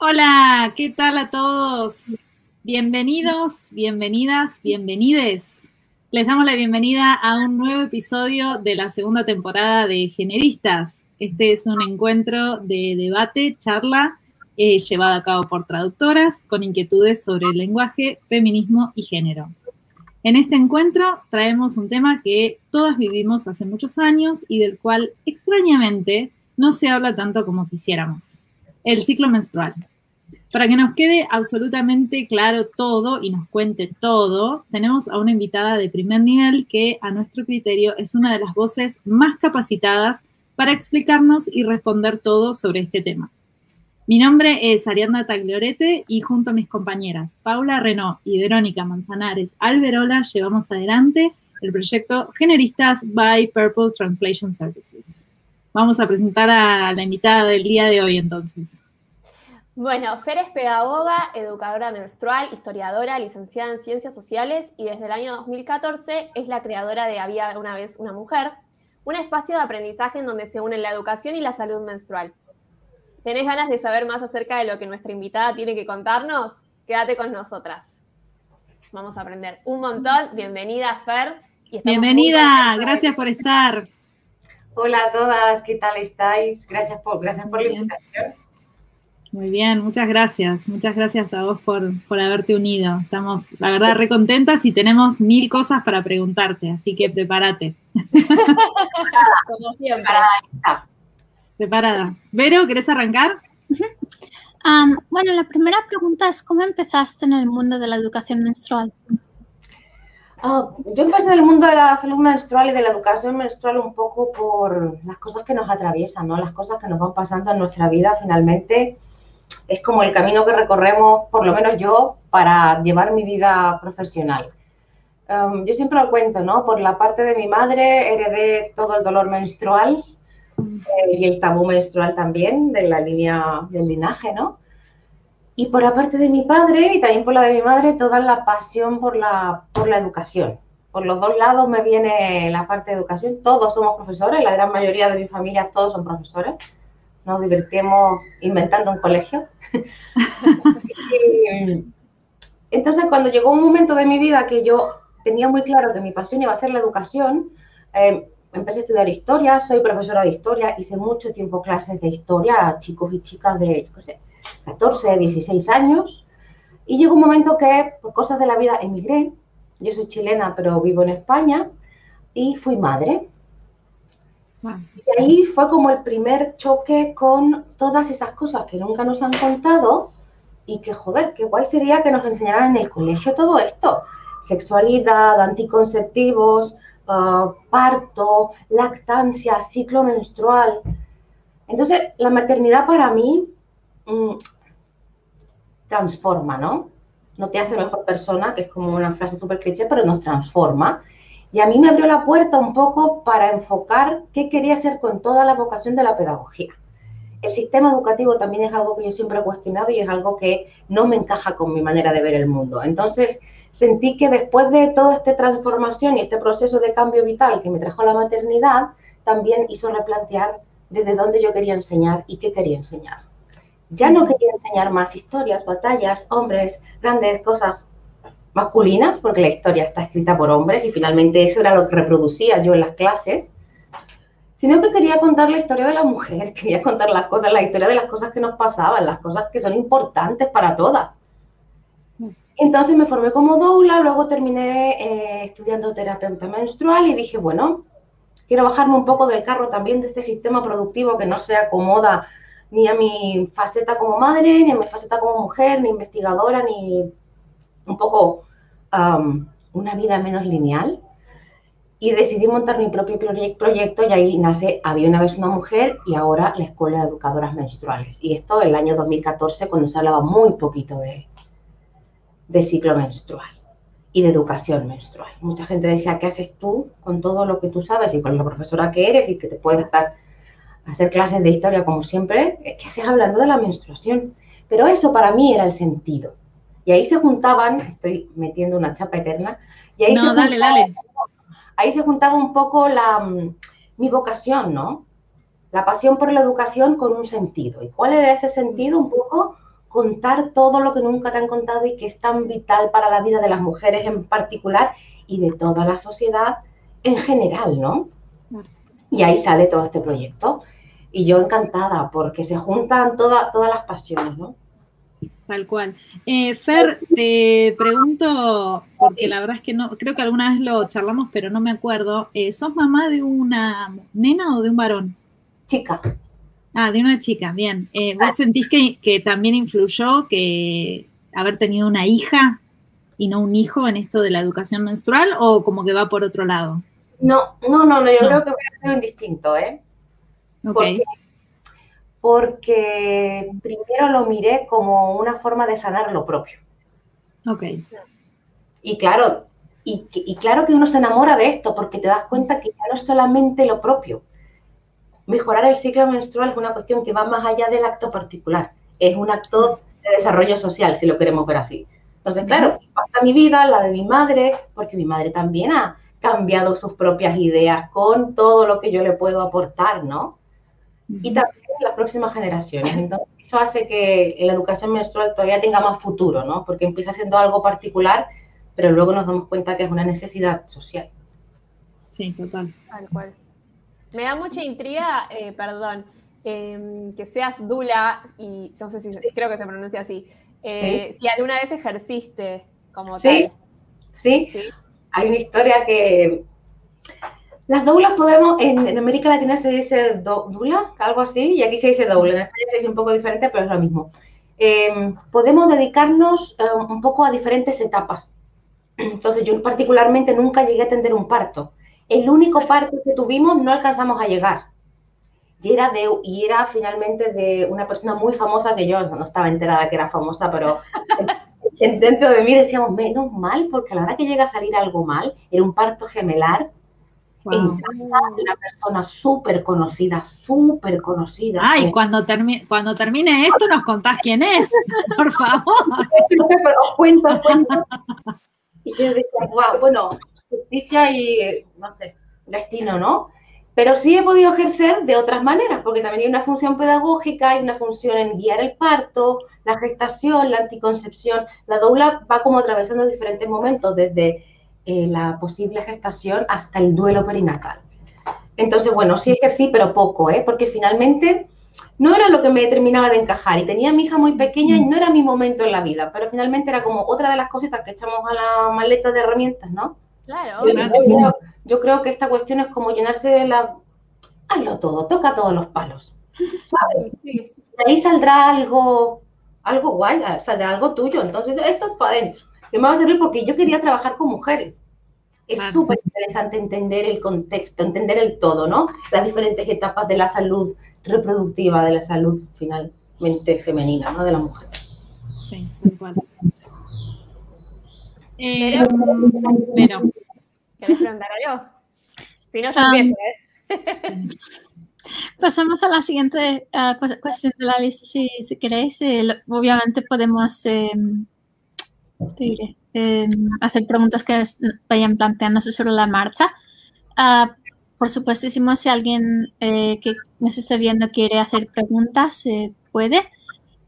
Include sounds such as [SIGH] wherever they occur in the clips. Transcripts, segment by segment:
Hola, ¿qué tal a todos? Bienvenidos, bienvenidas, bienvenides. Les damos la bienvenida a un nuevo episodio de la segunda temporada de Generistas. Este es un encuentro de debate, charla, eh, llevado a cabo por traductoras con inquietudes sobre el lenguaje, feminismo y género. En este encuentro traemos un tema que todas vivimos hace muchos años y del cual extrañamente no se habla tanto como quisiéramos el ciclo menstrual. Para que nos quede absolutamente claro todo y nos cuente todo, tenemos a una invitada de primer nivel que a nuestro criterio es una de las voces más capacitadas para explicarnos y responder todo sobre este tema. Mi nombre es Ariadna Tagliorete y junto a mis compañeras Paula Renault y Verónica Manzanares Alberola llevamos adelante el proyecto Generistas by Purple Translation Services. Vamos a presentar a la invitada del día de hoy entonces. Bueno, Fer es pedagoga, educadora menstrual, historiadora, licenciada en Ciencias Sociales y desde el año 2014 es la creadora de Había una vez una mujer, un espacio de aprendizaje en donde se unen la educación y la salud menstrual. ¿Tenés ganas de saber más acerca de lo que nuestra invitada tiene que contarnos? Quédate con nosotras. Vamos a aprender un montón. Bienvenida, Fer. Bienvenida, gracias por estar. Hola a todas, ¿qué tal estáis? Gracias por, gracias por la invitación. Muy bien, muchas gracias. Muchas gracias a vos por, por haberte unido. Estamos, la verdad, re contentas y tenemos mil cosas para preguntarte, así que prepárate. [LAUGHS] Como siempre. Preparada. Preparada. Vero, ¿querés arrancar? bueno, la primera pregunta es, ¿cómo empezaste en el mundo de la educación menstrual? Ah, yo empecé en el mundo de la salud menstrual y de la educación menstrual un poco por las cosas que nos atraviesan, ¿no? Las cosas que nos van pasando en nuestra vida finalmente es como el camino que recorremos, por lo menos yo, para llevar mi vida profesional. Um, yo siempre lo cuento, ¿no? Por la parte de mi madre heredé todo el dolor menstrual eh, y el tabú menstrual también, de la línea del linaje, ¿no? Y por la parte de mi padre y también por la de mi madre, toda la pasión por la, por la educación. Por los dos lados me viene la parte de educación. Todos somos profesores, la gran mayoría de mi familia todos son profesores nos divertimos inventando un colegio. [LAUGHS] entonces, cuando llegó un momento de mi vida que yo tenía muy claro que mi pasión iba a ser la educación, em, empecé a estudiar historia, soy profesora de historia, hice mucho tiempo clases de historia a chicos y chicas de, 14, 16 años, y llegó un momento que, por cosas de la vida, emigré. Yo soy chilena, pero vivo en España, y fui madre. Y ahí fue como el primer choque con todas esas cosas que nunca nos han contado y que, joder, qué guay sería que nos enseñaran en el colegio todo esto. Sexualidad, anticonceptivos, ah, parto, lactancia, ciclo menstrual. Entonces, la maternidad para mí mm, transforma, ¿no? No te hace mejor persona, que es como una frase súper cliché, pero nos transforma. Y a mí me abrió la puerta un poco para enfocar qué quería hacer con toda la vocación de la pedagogía. El sistema educativo también es algo que yo siempre he cuestionado y es algo que no me encaja con mi manera de ver el mundo. Entonces, sentí que después de toda esta transformación y este proceso de cambio vital que me trajo la maternidad, también hizo replantear desde dónde yo quería enseñar y qué quería enseñar. Ya no quería enseñar más historias, batallas, hombres, grandes cosas masculinas, porque la historia está escrita por hombres y finalmente eso era lo que reproducía yo en las clases, sino que quería contar la historia de la mujer, [LAUGHS] quería contar las cosas, la historia de las cosas que nos pasaban, las cosas que son importantes para todas. Entonces me formé como doula, luego terminé eh, estudiando terapeuta menstrual y dije, bueno, quiero bajarme un poco del carro también de este sistema productivo que no se acomoda ni a mi faceta como madre, ni a mi faceta como mujer, ni investigadora, ni un poco una vida menos lineal y decidí montar mi propio proyecto y ahí nace Había una vez una mujer y ahora la Escuela de Educadoras Menstruales. Y esto en el año 2014 cuando se hablaba muy poquito de, de ciclo menstrual y de educación menstrual. Mucha gente decía, ¿qué haces tú con todo lo que tú sabes y con la profesora que eres y que te puedes dar hacer clases de historia como siempre? ¿Qué haces hablando de la menstruación? Pero eso para mí era el sentido. Y ahí se juntaban, estoy metiendo una chapa eterna, y ahí, no, se, dale, juntaba, dale. ahí se juntaba un poco la, mm, mi vocación, ¿no? La pasión por la educación con un sentido. ¿Y cuál era ese sentido? Un poco contar todo lo que nunca te han contado y que es tan vital para la vida de las mujeres en particular y de toda la sociedad en general, ¿no? Y ahí sale todo este proyecto. Y yo encantada porque se juntan todas las pasiones, ¿no? Tal cual. Eh, Fer, te pregunto, porque la verdad es que no, creo que alguna vez lo charlamos, pero no me acuerdo. Eh, ¿Sos mamá de una nena o de un varón? Chica. Ah, de una chica, bien. Eh, ¿Vos sentís que, que, también influyó que haber tenido una hija y no un hijo en esto de la educación menstrual o como que va por otro lado? No, no, no, no yo creo que hubiera sido indistinto, ¿eh? Okay porque primero lo miré como una forma de sanar lo propio. Ok. Y claro, y, claro que uno se enamora de esto porque te das cuenta que ya no es solamente lo propio. Mejorar el ciclo menstrual es una cuestión que va más allá del acto particular. Es un acto de desarrollo social, si lo queremos ver así. Entonces, claro, impacta mi vida, la de mi madre, porque mi madre también ha cambiado sus propias ideas con todo lo que yo le puedo aportar, ¿no? Y también las próximas generaciones. Entonces, eso hace que la educación menstrual todavía tenga más futuro, ¿no? Porque empieza siendo algo particular, pero luego nos damos cuenta que es una necesidad social. Sí, total. Tal cual. Me da mucha intriga, eh, perdón, em, que seas Dula, y no sé si creo que se pronuncia así, eh, si alguna vez ejerciste como tal. Sí, sí. Hay una historia que las doulas podemos, en, América Latina se dice doula, algo así, y aquí se dice doula. En España se dice un poco diferente, pero es lo mismo. Em, podemos dedicarnos em, un poco a diferentes etapas. Entonces, yo particularmente nunca llegué a atender un parto. El único parto que tuvimos no alcanzamos a llegar. Y era, de, y era finalmente de una persona muy famosa que yo no estaba enterada que era famosa, pero [LAUGHS] dentro de mí decíamos, menos mal, porque a la hora que llega a salir algo mal, era un parto gemelar, en casa de una persona súper conocida, súper conocida. Ay, cuando, termine cuando termine esto nos contás quién es, [LAUGHS] por favor. [LAUGHS] Pero os cuento, cuento. Y yo decía, wow, bueno, justicia y, no sé, destino, ¿no? Pero sí he podido ejercer de otras maneras, porque también hay una función pedagógica, hay una función en guiar el parto, la gestación, la anticoncepción. La doula va como atravesando diferentes momentos, desde eh, la posible gestación hasta el duelo perinatal. Entonces, bueno, sí ejercí, pero poco, ¿eh? porque finalmente no era lo que me terminaba de encajar y tenía a mi hija muy pequeña y no era mi momento en la vida, pero finalmente era como otra de las cositas que echamos a la maleta de herramientas, ¿no? Claro. Yo, creo, que esta cuestión es como llenarse de la... Hazlo todo, toca todos los palos. ¿sabes? [LAUGHS] De ahí saldrá algo, algo guay, saldrá algo tuyo. Entonces, esto es para adentro que me va a servir porque yo quería trabajar con mujeres. Es súper interesante entender el contexto, entender el todo, ¿no? Las diferentes etapas de la salud reproductiva, de la salud finalmente femenina, ¿no? De la mujer. Sí, cual. Eh, pero, ¿Querés preguntar algo? Si no, yo um, empiezo, ¿eh? Pasamos a la siguiente uh, cuestión de la lista, si, si queréis. Eh, obviamente podemos eh, Em, hacer preguntas que vayan planteándose sobre la marcha. Uh, por supuestísimo, si alguien eh, que nos esté viendo quiere hacer preguntas, eh, puede.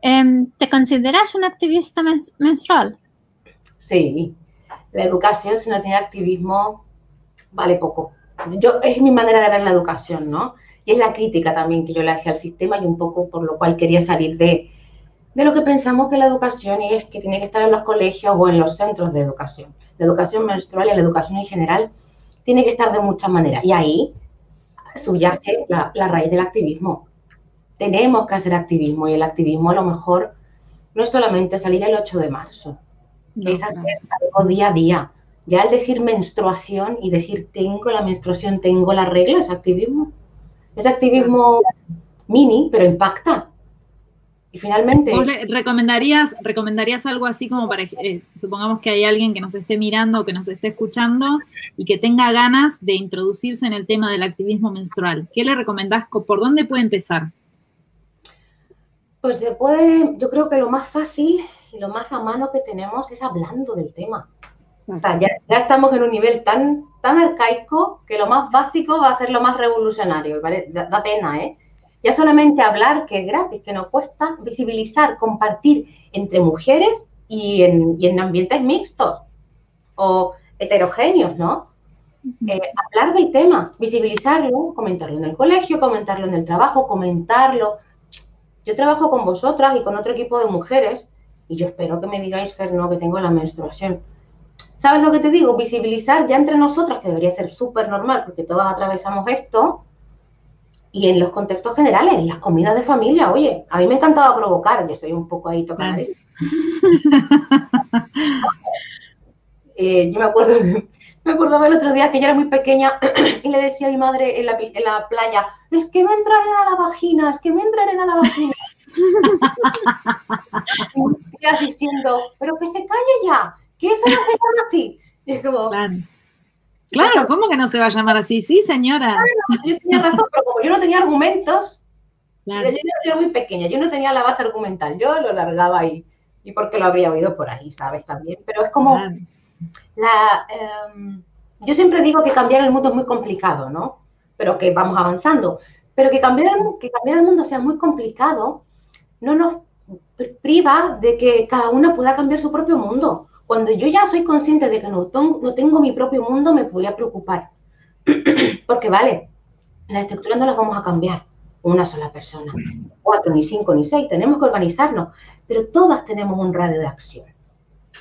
Em, ¿Te consideras un activista menstrual? Sí, la educación, si no tiene activismo, vale poco. Yo, es mi manera de ver la educación, ¿no? Y es la crítica también que yo le hacía al sistema y un poco por lo cual quería salir de, de lo que pensamos que la educación es que tiene que estar en los colegios o en los centros de educación. La educación menstrual y la educación en general tiene que estar de muchas maneras. Y ahí subyace la, raíz del activismo. Tenemos que hacer activismo y el activismo a lo mejor no es solamente salir el 8 de marzo, es hacer algo día a día. Ya al decir menstruación y decir tengo la menstruación, tengo la regla, es activismo. Es activismo mini, pero impacta. Y finalmente... ¿Vos recomendarías, recomendarías algo así como para, eh, supongamos que hay alguien que nos esté mirando o que nos esté escuchando y que tenga ganas de introducirse en el tema del activismo menstrual? ¿Qué le recomendás? ¿Por dónde puede empezar? Pues se puede, yo creo que lo más fácil y lo más a mano que tenemos es hablando del tema. ya, ya, estamos en un nivel tan, tan arcaico que lo más básico va a ser lo más revolucionario. Da, da pena, ¿eh? Ya solamente hablar, que es gratis, que no cuesta, visibilizar, compartir entre mujeres y en, y en ambientes mixtos o heterogéneos, ¿no? Eh, hablar del tema, visibilizarlo, comentarlo en el colegio, comentarlo en el trabajo, comentarlo. Yo trabajo con vosotras y con otro equipo de mujeres y yo espero que me digáis, Fer, no, que tengo la menstruación. ¿Sabes lo que te digo? Visibilizar ya entre nosotras, que debería ser súper normal porque todas atravesamos esto, y en los contextos generales, en las comidas de familia, oye, a mí me encantaba provocar, yo soy un poco ahí tocando. [LAUGHS] Eh, yo me acuerdo, me acordaba el otro día que yo era muy pequeña [CLEARS THROAT] y le decía a mi madre en la, en la playa, es que me entraré a la vagina, es que me entraré a la vagina. [LAUGHS] y diciendo, pero que se calle ya, que eso no se llama así. Y es como... Claro. ¿Cómo que no se va a llamar así? Sí, señora. yo tenía razón, pero como yo no tenía argumentos, yo, era muy pequeña, yo no tenía la base argumental, yo lo largaba ahí. Y porque lo habría oído por ahí, ¿sabes? También. Pero es como, la, em, yo siempre digo que cambiar el mundo es muy complicado, ¿no? Pero que vamos avanzando. Pero que cambiar el, que cambiar el mundo sea muy complicado no nos priva de que cada una pueda cambiar su propio mundo. Cuando yo ya soy consciente de que no, no tengo mi propio mundo, me voy a preocupar. [CLEARS THROAT] Porque vale, las estructuras no las vamos a cambiar una sola persona, cuatro, ni cinco, ni seis, tenemos que organizarnos, pero todas tenemos un radio de acción.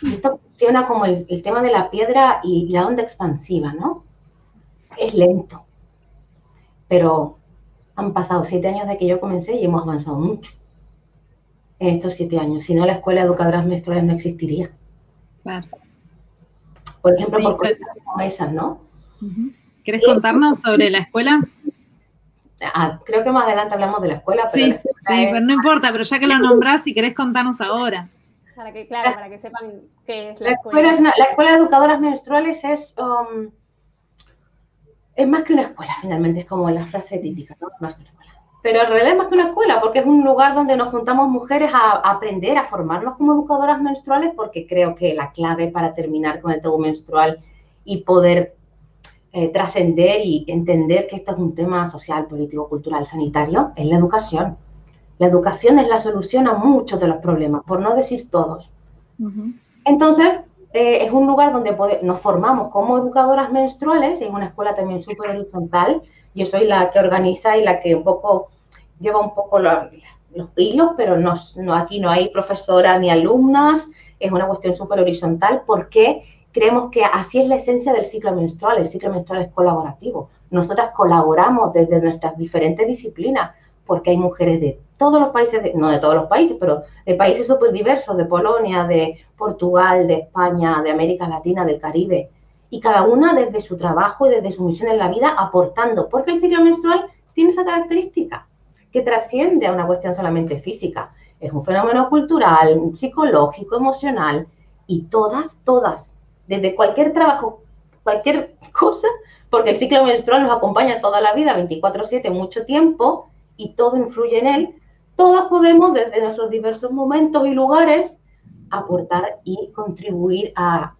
Esto funciona como el, tema de la piedra y la onda expansiva, ¿no? Es lento, pero han pasado siete años de que yo comencé y hemos avanzado mucho en estos siete años. Si no, la escuela de educadoras menstruales no existiría. Claro. Por ejemplo, por cosas como esas, ¿no? ¿Quieres contarnos sobre la escuela? Ah, creo que más adelante hablamos de la escuela. Pero sí, sí pero no importa, pero ya que lo [LAUGHS] nombrás, si querés contarnos ahora. Para que, claro, para que sepan qué es la, escuela. la escuela de educadoras menstruales es, um, es más que una escuela, finalmente, es como la frase típica, ¿no? Más que una escuela. Pero en realidad es más que una escuela, porque es un lugar donde nos juntamos mujeres a, aprender, a formarnos como educadoras menstruales, porque creo que la clave para terminar con el tabú menstrual y poder eh, trascender y entender que esto es un tema social, político, cultural, sanitario, es la educación. La educación es la solución a muchos de los problemas, por no decir todos. Entonces, eh, es un lugar donde nos formamos como educadoras menstruales, es una escuela también súper horizontal. Yo soy la que organiza y la que un poco lleva un poco los hilos, pero no, aquí no hay profesora ni alumnas, es una cuestión súper horizontal porque creemos que así es la esencia del ciclo menstrual, el ciclo menstrual es colaborativo. Nosotras colaboramos desde nuestras diferentes disciplinas porque hay mujeres de todos los países, no de todos los países, pero de países súper diversos, de Polonia, de Portugal, de España, de América Latina, del Caribe, y cada una desde su trabajo y desde su misión en la vida aportando, porque el ciclo menstrual tiene esa característica, que trasciende a una cuestión solamente física, es un fenómeno cultural, psicológico, emocional, y todas, todas, desde cualquier trabajo, cualquier [LAUGHS] cosa, porque el ciclo menstrual nos acompaña toda la vida, 24/7, mucho tiempo, y todo influye en él, todas podemos desde nuestros diversos momentos y lugares aportar y contribuir a,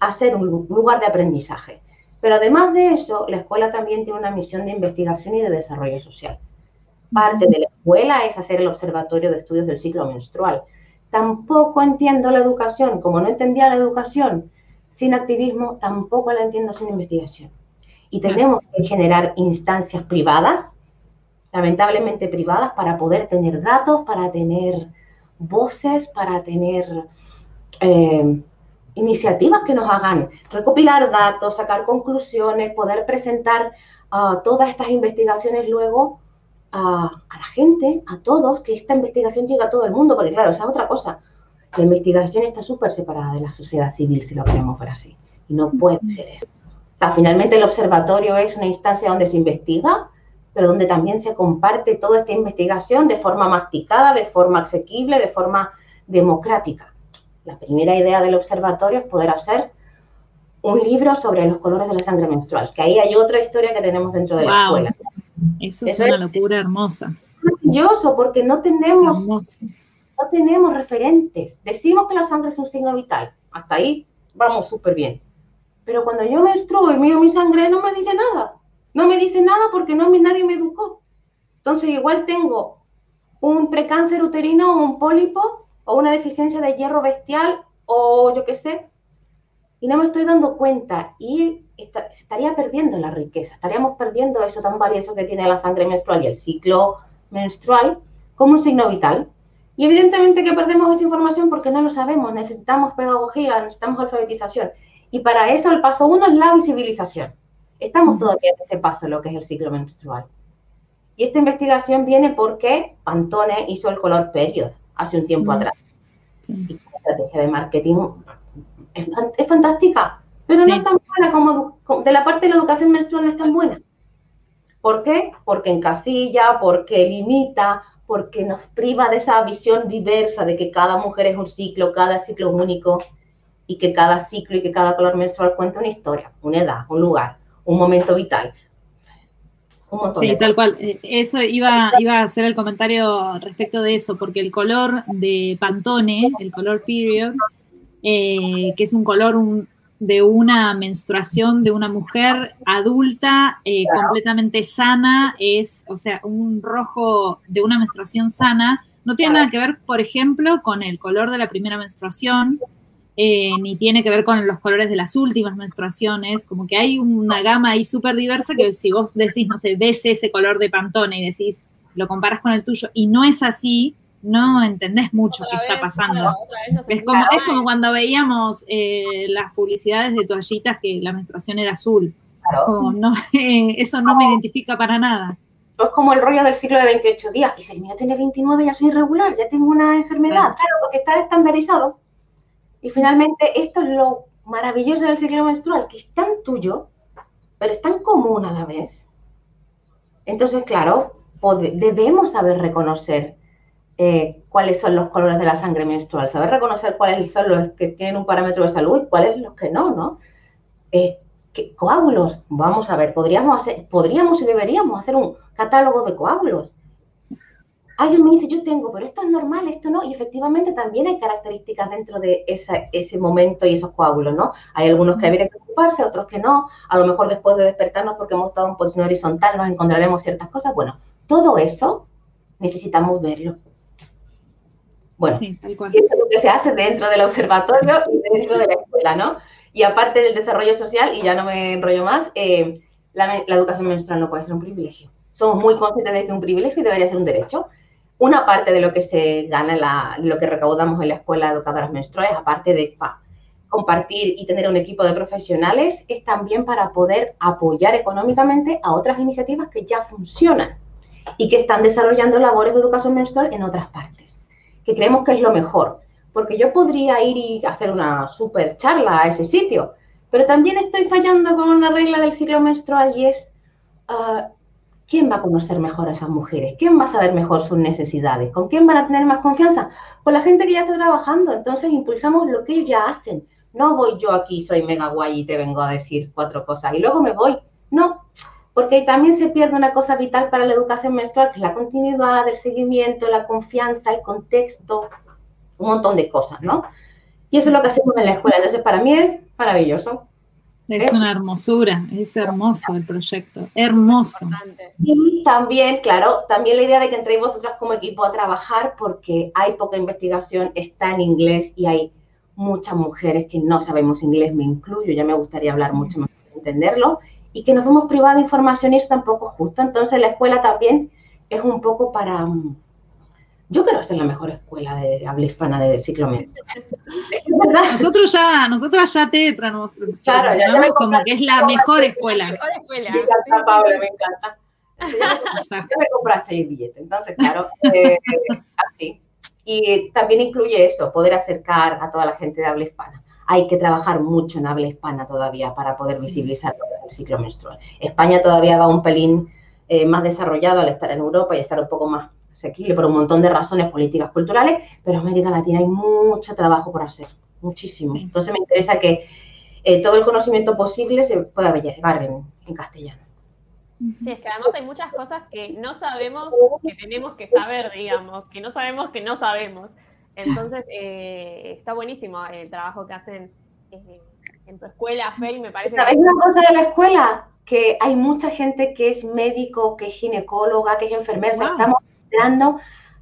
a ser un lugar de aprendizaje. Pero además de eso, la escuela también tiene una misión de investigación y de desarrollo social. Parte de la escuela es hacer el observatorio de estudios del ciclo menstrual. Tampoco entiendo la educación, como no entendía la educación sin activismo, tampoco la entiendo sin investigación. Y tenemos que generar instancias privadas lamentablemente privadas, para poder tener datos, para tener voces, para tener eh, iniciativas que nos hagan recopilar datos, sacar conclusiones, poder presentar ah, todas estas investigaciones luego a, a, la gente, a todos, que esta investigación llegue a todo el mundo, porque claro, esa es otra cosa. La investigación está súper separada de la sociedad civil, si lo queremos ver así, y no puede ser eso. O sea, finalmente el observatorio es una instancia donde se investiga, pero donde también se comparte toda esta investigación de forma masticada, de forma asequible, de forma democrática. La primera idea del observatorio es poder hacer un libro sobre los colores de la sangre menstrual, que ahí hay otra historia que tenemos dentro de la escuela. Eso es una locura hermosa. Maravilloso, porque no tenemos, no tenemos referentes. Decimos que la sangre es un signo vital. Hasta ahí vamos súper bien. Pero cuando yo menstruo y miro mi sangre, no me dice nada. No me dice nada porque no nadie me educó. Entonces igual tengo un precáncer uterino o un pólipo o una deficiencia de hierro bestial o yo qué sé, y no me estoy dando cuenta y se estaría perdiendo la riqueza, estaríamos perdiendo eso tan valioso que tiene la sangre menstrual y el ciclo menstrual como un signo vital. Y evidentemente que perdemos esa información porque no lo sabemos, necesitamos pedagogía, necesitamos alfabetización. Y para eso el paso uno es la visibilización. Estamos todavía en ese paso, lo que es el ciclo menstrual. Y esta investigación viene porque Pantone hizo el color period hace un tiempo atrás. Y la estrategia de marketing es, fantástica, pero no es tan buena como de la parte de la educación menstrual no es tan buena. ¿Por qué? Porque encasilla, porque limita, porque nos priva de esa visión diversa de que cada mujer es un ciclo, cada ciclo es único y que cada ciclo y que cada color menstrual cuenta una historia, una edad, un lugar, un momento vital. Sí, tal cual. Eso iba, iba a hacer el comentario respecto de eso, porque el color de Pantone, el color period, eh, que es un color de una menstruación de una mujer adulta eh, completamente sana, es, o sea, un rojo de una menstruación sana, no tiene nada que ver, por ejemplo, con el color de la primera menstruación, eh, ni tiene que ver con los colores de las últimas menstruaciones, como que hay una gama ahí súper diversa que si vos decís, no sé, ves ese color de pantone y decís, lo comparas con el tuyo y no es así, no entendés mucho qué está pasando. es, como, es como cuando veíamos eh, las publicidades de toallitas que la menstruación era azul. no, [LAUGHS] eso no me identifica para nada. Es como el rollo del ciclo de 28 días. Y si el mío tiene 29, ya soy irregular, ya tengo una enfermedad. Claro, porque está estandarizado. Y finalmente, esto es lo maravilloso del ciclo menstrual, que es tan tuyo, pero es tan común a la vez. Entonces, claro, debemos saber reconocer eh, cuáles son los colores de la sangre menstrual, saber reconocer cuáles son los que tienen un parámetro de salud y cuáles los que no, ¿no? Eh, coágulos, vamos a ver, podríamos hacer, podríamos y deberíamos hacer un catálogo de coágulos. Alguien me dice, yo tengo, pero esto es normal, esto no, y efectivamente también hay características dentro de ese momento y esos coágulos, ¿no? Hay algunos que habría que preocuparse, otros que no, a lo mejor después de despertarnos porque hemos estado en posición horizontal nos encontraremos ciertas cosas, bueno, todo eso necesitamos verlo. Bueno, eso es lo que se hace dentro del observatorio y dentro de la escuela, ¿no? Y aparte del desarrollo social, y ya no me enrollo más, eh, la, educación menstrual no puede ser un privilegio. Somos muy conscientes de que es un privilegio y debería ser un derecho. Una parte de lo que se gana, la, lo que recaudamos en la escuela de educadoras menstruales, aparte de compartir y tener un equipo de profesionales, es también para poder apoyar económicamente a otras iniciativas que ya funcionan y que están desarrollando labores de educación menstrual en otras partes que creemos que es lo mejor. Porque yo podría ir y hacer una super charla a ese sitio, pero también estoy fallando con una regla del ciclo menstrual y es, ah, ¿quién va a conocer mejor a esas mujeres? ¿Quién va a saber mejor sus necesidades? ¿Con quién van a tener más confianza? Con la gente que ya está trabajando. Entonces impulsamos lo que ellos ya hacen. No voy yo aquí, soy mega guay y te vengo a decir cuatro cosas y luego me voy. No, porque también se pierde una cosa vital para la educación menstrual, que es la continuidad, el seguimiento, la confianza, el contexto, un montón de cosas, ¿no? Y eso es lo que hacemos en la escuela. Entonces, para mí es maravilloso. Es una hermosura, es hermoso el proyecto, hermoso. Y también, claro, también la idea de que entréis vosotras como equipo a trabajar porque hay poca investigación, está en inglés y hay muchas mujeres que no sabemos inglés, me incluyo, ya me gustaría hablar mucho más, entenderlo, y que nos hemos privado de información y eso tampoco es justo. Entonces la escuela también es un poco para... Yo quiero ser la mejor escuela de habla hispana de ciclo [LAUGHS] Nosotros ya, nosotras ya te claro, ya, como que es la mejor escuela. mejor escuela. Me encanta, Pablo, me encanta. Ya me, compraste el billete, entonces, claro, eh, [LAUGHS] así. Y también incluye eso, poder acercar a toda la gente de habla hispana hay que trabajar mucho en habla hispana todavía para poder visibilizar el ciclo menstrual. España todavía va un pelín eh, más desarrollado al estar en Europa y estar un poco más asequible por un montón de razones políticas, culturales, pero en América Latina hay mucho trabajo por hacer, muchísimo. Entonces me interesa que eh, todo el conocimiento posible se pueda llegar en, castellano. Sí, es que además hay muchas cosas que no sabemos que tenemos que saber, digamos, que no sabemos que no sabemos. Entonces, eh, está buenísimo el trabajo que hacen eh, en tu escuela, Fel, me parece. ¿Sabéis una cosa de la escuela? Que hay mucha gente que es médico, que es ginecóloga, que es enfermera. estamos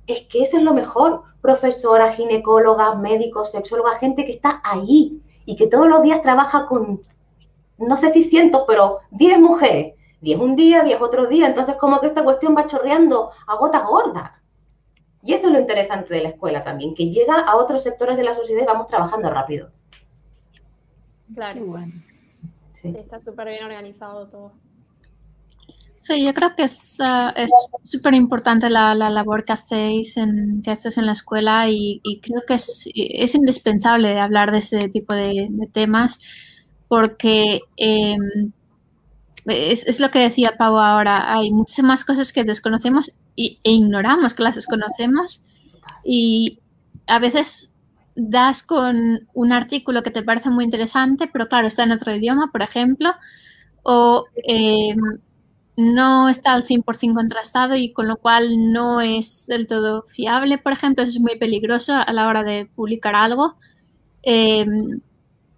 Es que eso es lo mejor. Profesoras, ginecólogas, médicos, sexólogas, gente que está ahí y que todos los días trabaja con, no sé si cientos, pero 10 mujeres. 10 un día, 10 otro día. Entonces, como que esta cuestión va chorreando a gotas gordas. Y eso es lo interesante de la escuela también, que llega a otros sectores de la sociedad y vamos trabajando rápido. Claro. Bueno. está súper bien organizado todo. Sí, yo creo que es ah, súper importante la, labor que hacéis en, que haces en la escuela y, creo que es, es, indispensable hablar de ese tipo de, temas porque em, es, es, lo que decía Pau ahora, hay muchísimas cosas que desconocemos y, e ignoramos que las desconocemos y a veces das con un artículo que te parece muy interesante, pero claro, está en otro idioma, por ejemplo, o em, no está al 100% contrastado y con lo cual no es del todo fiable, por ejemplo, eso es muy peligroso a la hora de publicar algo. Em,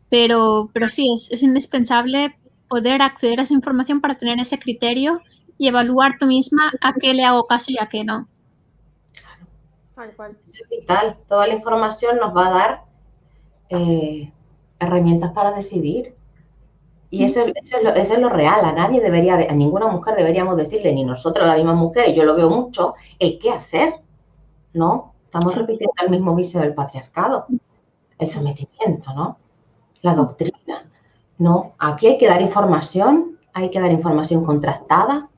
pero, pero sí, es, es indispensable poder acceder a esa información para tener ese criterio y evaluar tú misma a qué le hago caso y a qué no. es vital. Toda la información nos va a dar eh, herramientas para decidir. Y eso, es lo, real. A nadie debería, a ninguna mujer deberíamos decirle, ni nosotros, las mismas mujeres, yo lo veo mucho, el qué hacer. ¿No? Estamos repitiendo el mismo vicio del patriarcado, el sometimiento, ¿no? La doctrina. No, aquí hay que dar información, hay que dar información contrastada,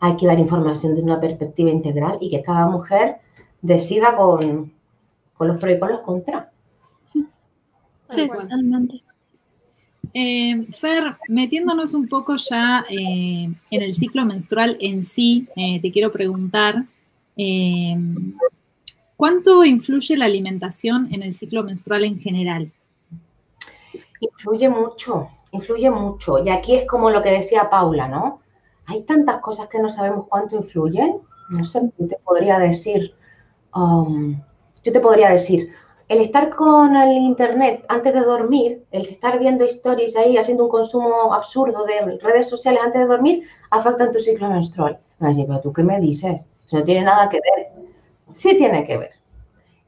hay que dar información de una perspectiva integral y que cada mujer decida con, los pros y con los contras. Sí, totalmente. Eh, Fer, metiéndonos un poco ya eh, en el ciclo menstrual en sí, eh, te quiero preguntar, ¿cuánto influye la alimentación en el ciclo menstrual en general? Influye mucho, influye mucho. Y aquí es como lo que decía Paula, ¿no? hay tantas cosas que no sabemos cuánto influyen. No sé, yo te podría decir, um, yo te podría decir, el estar con el internet antes de dormir, el estar viendo stories ahí, haciendo un consumo absurdo de redes sociales antes de dormir, afecta en tu ciclo menstrual. Me decir, pero tú qué me dices, no tiene nada que ver. Sí tiene que ver.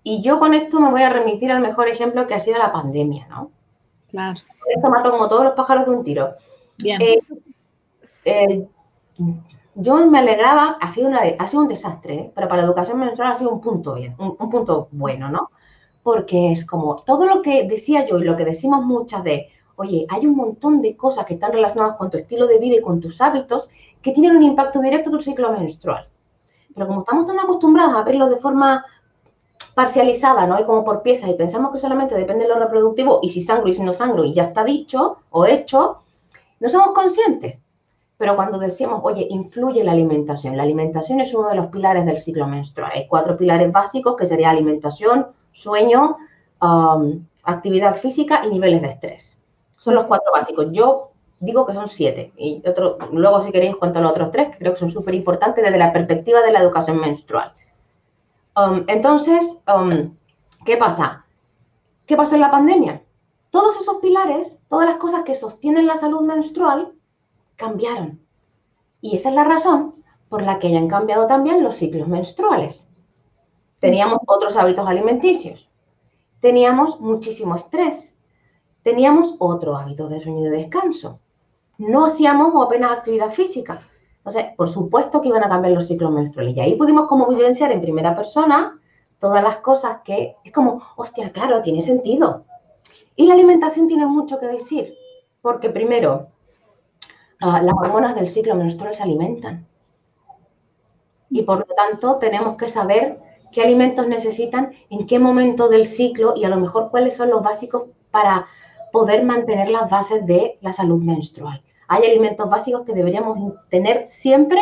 Y yo con esto me voy a remitir al mejor ejemplo que ha sido la pandemia, ¿no? Claro. Esto mató como todos los pájaros de un tiro. Bien. Eh, eh, yo me alegraba, ha sido, una, ha sido un desastre, ¿eh? pero para la educación menstrual ha sido un punto bien, un, punto bueno, ¿no? Porque es como todo lo que decía yo y lo que decimos muchas de, oye, hay un montón de cosas que están relacionadas con tu estilo de vida y con tus hábitos que tienen un impacto directo en tu ciclo menstrual. Pero como estamos tan acostumbrados a verlo de forma parcializada, ¿no? Y como por piezas y pensamos que solamente depende de lo reproductivo y si sangro y si no sangro y ya está dicho o hecho, no somos conscientes pero cuando decíamos, oye, influye la alimentación, la alimentación es uno de los pilares del ciclo menstrual. Hay cuatro pilares básicos que serían alimentación, sueño, um, actividad física y niveles de estrés. Son los cuatro básicos. Yo digo que son siete. Y otro, luego, si queréis, cuento los otros tres, que creo que son súper importantes desde la perspectiva de la educación menstrual. Um, entonces, um, ¿qué pasa? ¿Qué pasó en la pandemia? Todos esos pilares, todas las cosas que sostienen la salud menstrual, cambiaron. Y esa es la razón por la que hayan cambiado también los ciclos menstruales. Teníamos otros hábitos alimenticios, teníamos muchísimo estrés, teníamos otro hábito de sueño y de descanso, no hacíamos apenas actividad física. Entonces, por supuesto que iban a cambiar los ciclos menstruales. Y ahí pudimos como vivenciar en primera persona todas las cosas que es como, hostia, claro, tiene sentido. Y la alimentación tiene mucho que decir, porque primero, Ah, las hormonas del ciclo menstrual se alimentan. Y por lo tanto tenemos que saber qué alimentos necesitan, en qué momento del ciclo y a lo mejor cuáles son los básicos para poder mantener las bases de la salud menstrual. Hay alimentos básicos que deberíamos tener siempre,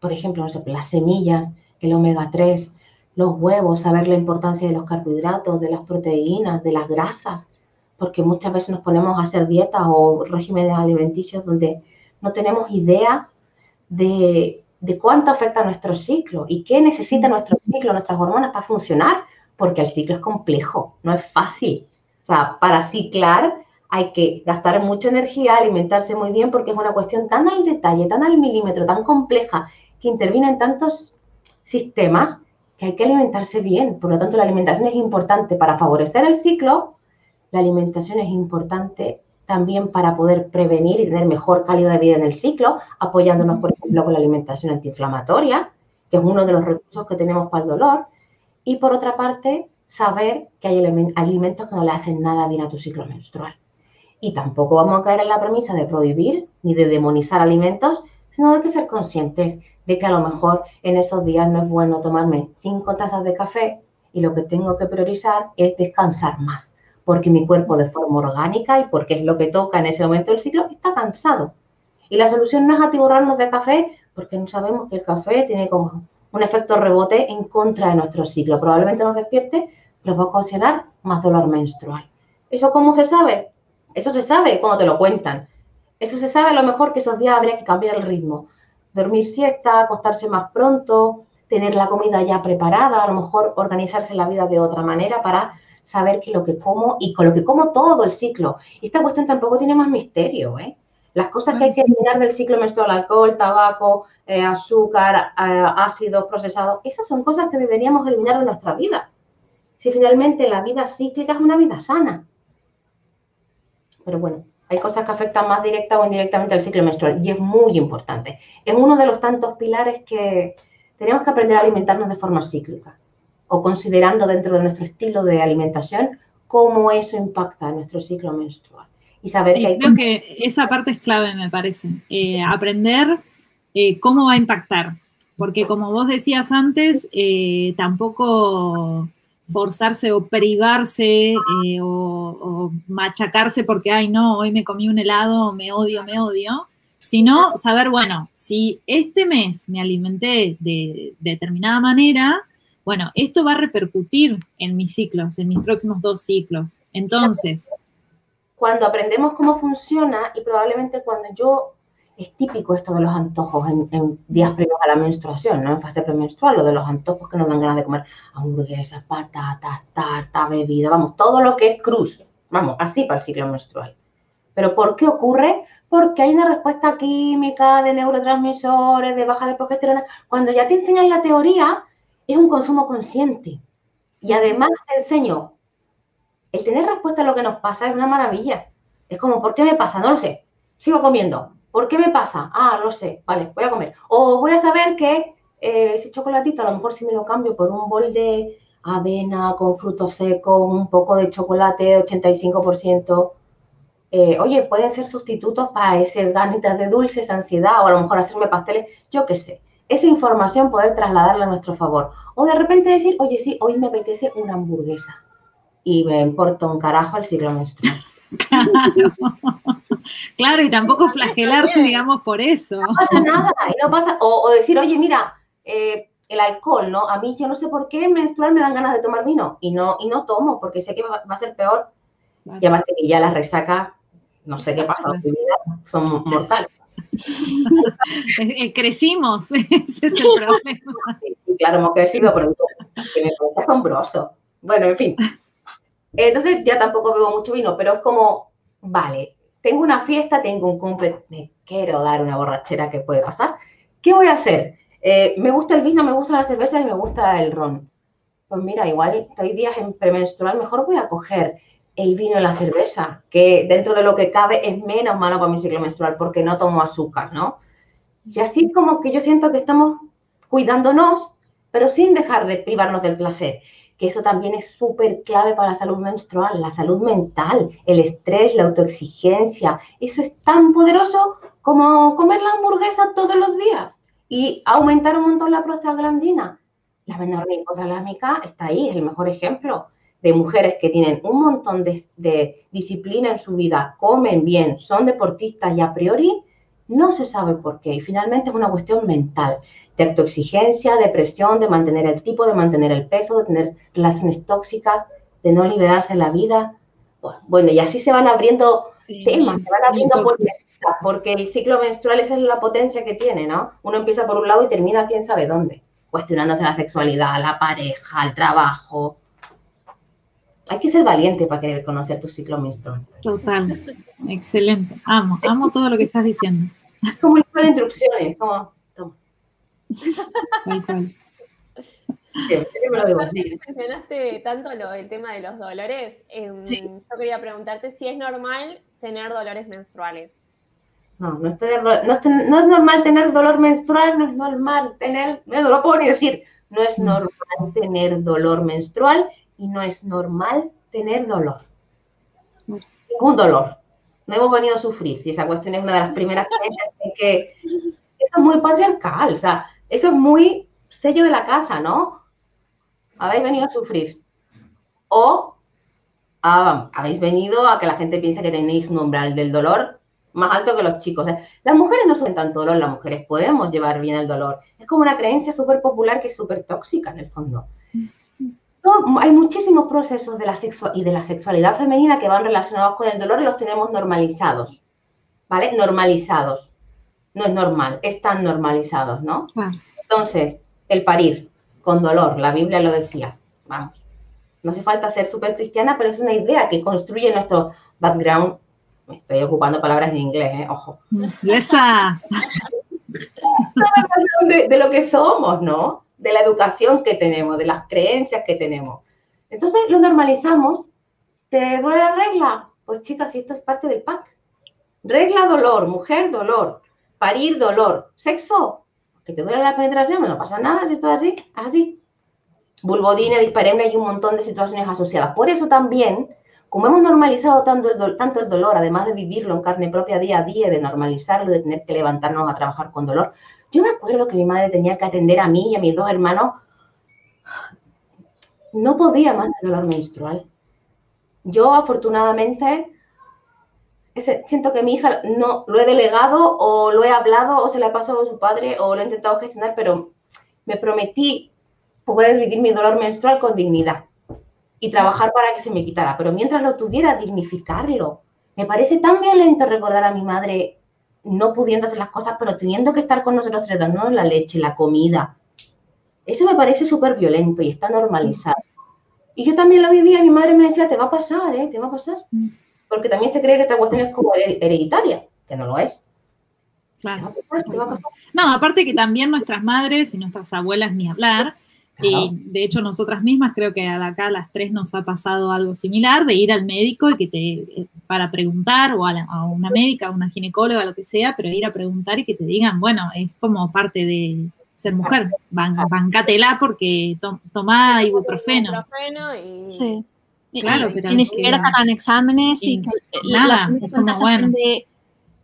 por ejemplo, no sé, las semillas, el omega 3, los huevos, saber la importancia de los carbohidratos, de las proteínas, de las grasas, porque muchas veces nos ponemos a hacer dietas o regímenes alimenticios donde no tenemos idea de, cuánto afecta nuestro ciclo y qué necesita nuestro ciclo, nuestras hormonas para funcionar, porque el ciclo es complejo, no es fácil. O sea, para ciclar hay que gastar mucha energía, alimentarse muy bien, porque es una cuestión tan al detalle, tan al milímetro, tan compleja, que interviene en tantos sistemas que hay que alimentarse bien. Por lo tanto, la alimentación es importante para favorecer el ciclo. La alimentación es importante también para poder prevenir y tener mejor calidad de vida en el ciclo, apoyándonos, por ejemplo, con la alimentación antiinflamatoria, que es uno de los recursos que tenemos para el dolor. Y por otra parte, saber que hay alimentos que no le hacen nada bien a tu ciclo menstrual. Y tampoco vamos a caer en la premisa de prohibir ni de demonizar alimentos, sino de que ser conscientes de que a lo mejor en esos días no es bueno tomarme cinco tazas de café y lo que tengo que priorizar es descansar más, porque mi cuerpo de forma orgánica y porque es lo que toca en ese momento del ciclo está cansado. Y la solución no es atiborrarnos de café, porque no sabemos que el café tiene como un efecto rebote en contra de nuestro ciclo. Probablemente nos despierte, pero va a ocasionar más dolor menstrual. ¿Eso cómo se sabe? Eso se sabe cuando te lo cuentan. Eso se sabe a lo mejor que esos días habría que cambiar el ritmo. Dormir siesta, acostarse más pronto, tener la comida ya preparada, a lo mejor organizarse la vida de otra manera para saber que lo que como y con lo que como todo el ciclo. Esta cuestión tampoco tiene más misterio, ¿eh? Las cosas que hay que eliminar del ciclo menstrual, alcohol, tabaco, eh, azúcar, eh, ácidos procesados, esas son cosas que deberíamos eliminar de nuestra vida. Si finalmente la vida cíclica es una vida sana. Pero bueno, hay cosas que afectan más directa o indirectamente al ciclo menstrual y es muy importante. Es uno de los tantos pilares que tenemos que aprender a alimentarnos de forma cíclica o considerando dentro de nuestro estilo de alimentación cómo eso impacta nuestro ciclo menstrual. Y saber que hay... creo que esa parte es clave, me parece. Eh, aprender eh, cómo va a impactar. Porque como vos decías antes, eh, tampoco forzarse o privarse o, machacarse porque, ay, no, hoy me comí un helado, me odio, me odio, sino saber, bueno, si este mes me alimenté de, determinada manera, bueno, esto va a repercutir en mis ciclos, en mis próximos dos ciclos. Entonces... Cuando aprendemos cómo funciona y probablemente cuando yo es típico esto de los antojos en, días previos a la menstruación, ¿no? En fase premenstrual, lo de los antojos que nos dan ganas de comer hamburguesas, patatas, tarta, bebida, vamos, todo lo que es cruz, vamos, así para el ciclo menstrual. Pero ¿por qué ocurre? Porque hay una respuesta química de neurotransmisores, de baja de progesterona. Cuando ya te enseñan la teoría, es un consumo consciente. Y además te enseño, el tener respuesta a lo que nos pasa es una maravilla. Es como, ¿por qué me pasa? No lo sé. Sigo comiendo ¿Por qué me pasa? Ah, no sé, vale, voy a comer. O voy a saber que eh, ese chocolatito, a lo mejor si me lo cambio por un bol de avena con frutos secos, un poco de chocolate, 85%, eh, oye, pueden ser sustitutos para ese ganitas de dulce, esa ansiedad, o a lo mejor hacerme pasteles, yo qué sé. Esa información poder trasladarla a nuestro favor. O de repente decir, oye, sí, hoy me apetece una hamburguesa. Y me importa un carajo el ciclo menstrual. Claro. y tampoco flagelarse, digamos, por eso. No pasa nada, y no pasa, o, decir, oye, mira, eh, el alcohol, ¿no? A mí yo no sé por qué menstrual me dan ganas de tomar vino y no, y no tomo porque sé que va, a ser peor. Y aparte que ya las resaca, no sé qué pasa, son mortales. [LAUGHS] Crecimos, [LAUGHS] ese es el problema. claro, hemos crecido, pero que asombroso. Bueno, en fin. Entonces ya tampoco bebo mucho vino, pero es como, vale, tengo una fiesta, tengo un cumple, me quiero dar una borrachera que puede pasar. ¿Qué voy a hacer? Eh, me gusta el vino, me gusta la cerveza y me gusta el ron. Pues mira, igual estoy días en premenstrual, mejor voy a coger el vino y la cerveza, que dentro de lo que cabe es menos malo para mi ciclo menstrual porque no tomo azúcar, ¿no? Y así como que yo siento que estamos cuidándonos, pero sin dejar de privarnos del placer que eso también es súper clave para la salud menstrual, la salud mental, el estrés, la autoexigencia. Eso es tan poderoso como comer la hamburguesa todos los días y aumentar un montón la prostaglandina. La menor hipotalámica está ahí, es el mejor ejemplo de mujeres que tienen un montón de, de, disciplina en su vida, comen bien, son deportistas y a priori no se sabe por qué. Y finalmente es una cuestión mental de autoexigencia, de presión, de mantener el tipo, de mantener el peso, de tener relaciones tóxicas, de no liberarse en la vida. Bueno, y así se van abriendo temas, se van abriendo porque, porque el ciclo menstrual es la potencia que tiene, ¿no? Uno empieza por un lado y termina quién sabe dónde, cuestionándose la sexualidad, la pareja, el trabajo. Hay que ser valiente para querer conocer tu ciclo menstrual. Total, excelente. Amo, amo todo lo que estás diciendo. Como un libro de instrucciones, como me lo digo, mencionaste tanto lo, el tema de los dolores. Em, yo quería preguntarte si es normal tener dolores menstruales. No, no es, no, es, normal tener dolor menstrual, no es normal tener, no lo puedo ni decir, no es mm. normal tener dolor menstrual y no es normal tener dolor. Ningún dolor. No hemos venido a sufrir, si esa cuestión es una de las primeras [LAUGHS] creencias que eso es muy patriarcal, o sea, eso es muy sello de la casa, ¿no? Habéis venido a sufrir. O ah, habéis venido a que la gente piense que tenéis un umbral del dolor más alto que los chicos. las mujeres no son tanto dolor, las mujeres podemos llevar bien el dolor. Es como una creencia súper popular que es súper tóxica en el fondo. Hay muchísimos procesos de la y de la sexualidad femenina que van relacionados con el dolor y los tenemos normalizados. ¿Vale? Normalizados. No es normal, están normalizados, ¿no? Entonces, el parir con dolor, la Biblia lo decía. Vamos. No hace falta ser súper cristiana, pero es una idea que construye nuestro background me estoy ocupando palabras en inglés, ¿eh? ojo. Esa. [LAUGHS] de, de lo que somos, ¿no? De la educación que tenemos, de las creencias que tenemos. Entonces lo normalizamos. ¿Te duele la regla? Pues chicas, esto es parte del pack. Regla, dolor, mujer, dolor, parir, dolor, sexo, que te duele la penetración, no pasa nada, si esto es así, así. Bulbodina, disparemia y un montón de situaciones asociadas. Por eso también como hemos normalizado tanto el, tanto el dolor, además de vivirlo en carne propia día a día, de normalizarlo, de tener que levantarnos a trabajar con dolor, yo me acuerdo que mi madre tenía que atender a mí y a mis dos hermanos. No podía más de dolor menstrual. Yo, afortunadamente, siento que mi hija no lo he delegado o lo he hablado o se le ha pasado a su padre o lo he intentado gestionar, pero me prometí poder vivir mi dolor menstrual con dignidad y trabajar para que se me quitara. Pero mientras lo tuviera, dignificarlo. Me parece tan violento recordar a mi madre no pudiendo hacer las cosas, pero teniendo que estar con nosotros tres, dándonos la leche, la comida. Eso me parece súper violento y está normalizado. Y yo también lo vivía, mi madre me decía, te va a pasar, ¿eh? Te va a pasar. Mm. Porque también se cree que esta cuestión es como hereditaria, que no lo es. Claro. No, aparte que también nuestras madres y nuestras abuelas, ni hablar, y de hecho, nosotras mismas, creo que acá a las tres nos ha pasado algo similar, de ir al médico y que te, eh, para preguntar, o a, una médica, a una ginecóloga, lo que sea, pero ir a preguntar y que te digan, bueno, es como parte de ser mujer, Ban, bancátela porque toma ibuprofeno. ibuprofeno y... Sí. Claro, pero y ni siquiera hagan exámenes y, que nada, la, de,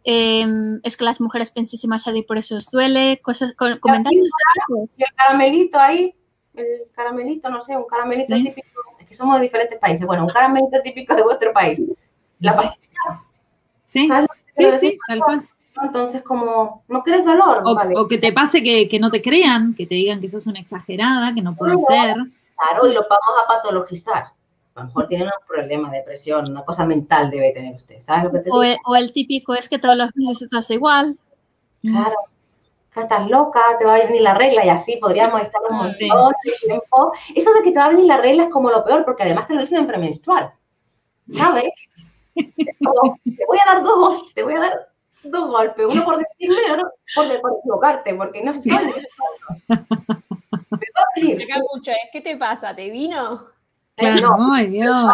em, es que las mujeres piensan demasiado y por eso os duele, cosas, comentarios. el caramelito ahí el caramelito, no sé, un caramelito típico, es que somos de diferentes países, bueno, un caramelito típico de vuestro país. La sí. Sí, sí, sí, tal cual. Entonces, como, ¿no quieres dolor? O, que te pase que, que, no te crean, que te digan que sos una exagerada, que no puede ser. Claro, y lo vamos a patologizar. A lo mejor tiene un problema, depresión, una cosa mental debe tener usted, ¿sabes lo que te o, digo? o el típico es que todos los meses estás igual. Claro, estás loca, te va a venir la regla y así podríamos [LAUGHS] estar un montón de tiempo. Eso de que te va a venir la regla es como lo peor, porque además te lo dicen en premenstrual, ¿sabes? te voy a dar dos, te voy a dar dos golpes, uno por decirme y otro por, equivocarte, porque no estoy... Me va a venir. ¿Qué te pasa? ¿Te vino? Claro, no, ay Dios.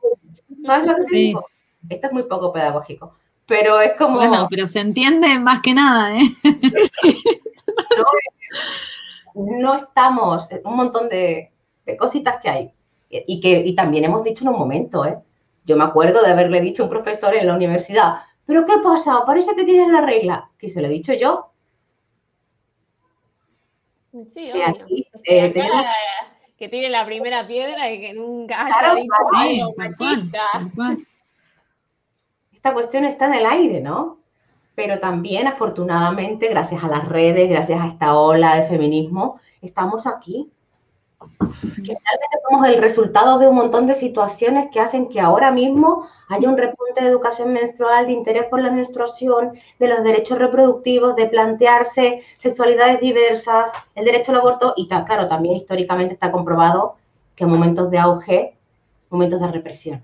[LAUGHS] ¿Sabes lo que te digo? Esto es muy poco pedagógico pero es como... Bueno, pero se entiende más que nada, ¿eh? [LAUGHS] no, estamos, un montón de, cositas que hay. Y que y también hemos dicho en un momento, ¿eh? Yo me acuerdo de haberle dicho a un profesor en la universidad, ¿pero qué pasa? Parece que tienes la regla. Que se lo he dicho yo. Sí, eh, que tiene la primera piedra y que nunca haya dicho sí, esta cuestión está en el aire, ¿no? Pero también, afortunadamente, gracias a las redes, gracias a esta ola de feminismo, estamos aquí. Que realmente somos el resultado de un montón de situaciones que hacen que ahora mismo haya un repunte de educación menstrual, de interés por la menstruación, de los derechos reproductivos, de plantearse sexualidades diversas, el derecho al aborto y, claro, también históricamente está comprobado que en momentos de auge, momentos de represión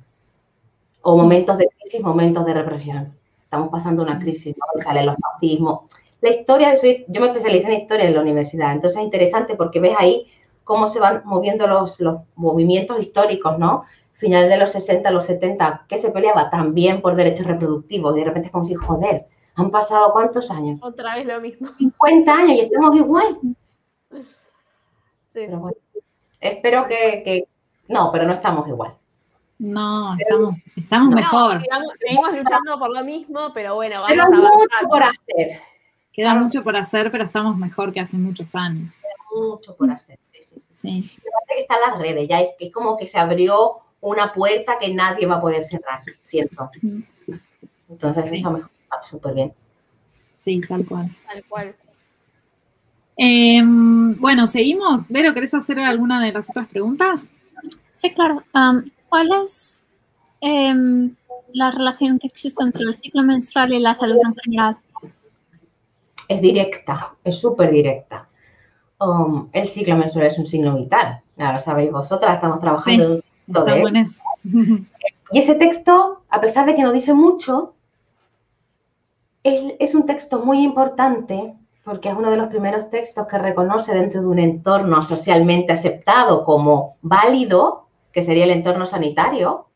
o momentos de crisis, momentos de represión. Estamos pasando una crisis, ¿no? salen los fascismos. La historia, de yo me especialicé en historia en la universidad, entonces es interesante porque ves ahí cómo se van moviendo los, los movimientos históricos, ¿no? Final de los 60, los 70, que se peleaba también por derechos reproductivos. Y de repente es como si, joder, han pasado cuántos años? Otra vez lo mismo. 50 años y estamos igual. Pero bueno, espero que, que, No, pero no estamos igual. No, estamos, estamos no, mejor. seguimos luchando por lo mismo, pero bueno, vamos pero a avanzar. mucho por hacer. Queda mucho por hacer, pero estamos mejor que hace muchos años. Queda mucho por hacer. Sí, sí, sí. sí. que están las redes, ya es, es, como que se abrió una puerta que nadie va a poder cerrar, siento. Entonces, sí. eso mejor súper bien. Sí, tal cual. Tal cual. Eh, bueno, seguimos. Vero, ¿querés hacer alguna de las otras preguntas? Sí, claro. Um, ¿Cuál es eh, la relación que existe entre el ciclo menstrual y la salud en general? Es directa, es súper directa. Um, el ciclo menstrual es un signo vital. Ya lo sabéis vosotras, estamos trabajando sí, en todo. [LAUGHS] Y ese texto, a pesar de que no dice mucho, es, es un texto muy importante porque es uno de los primeros textos que reconoce dentro de un entorno socialmente aceptado como válido, que sería el entorno sanitario,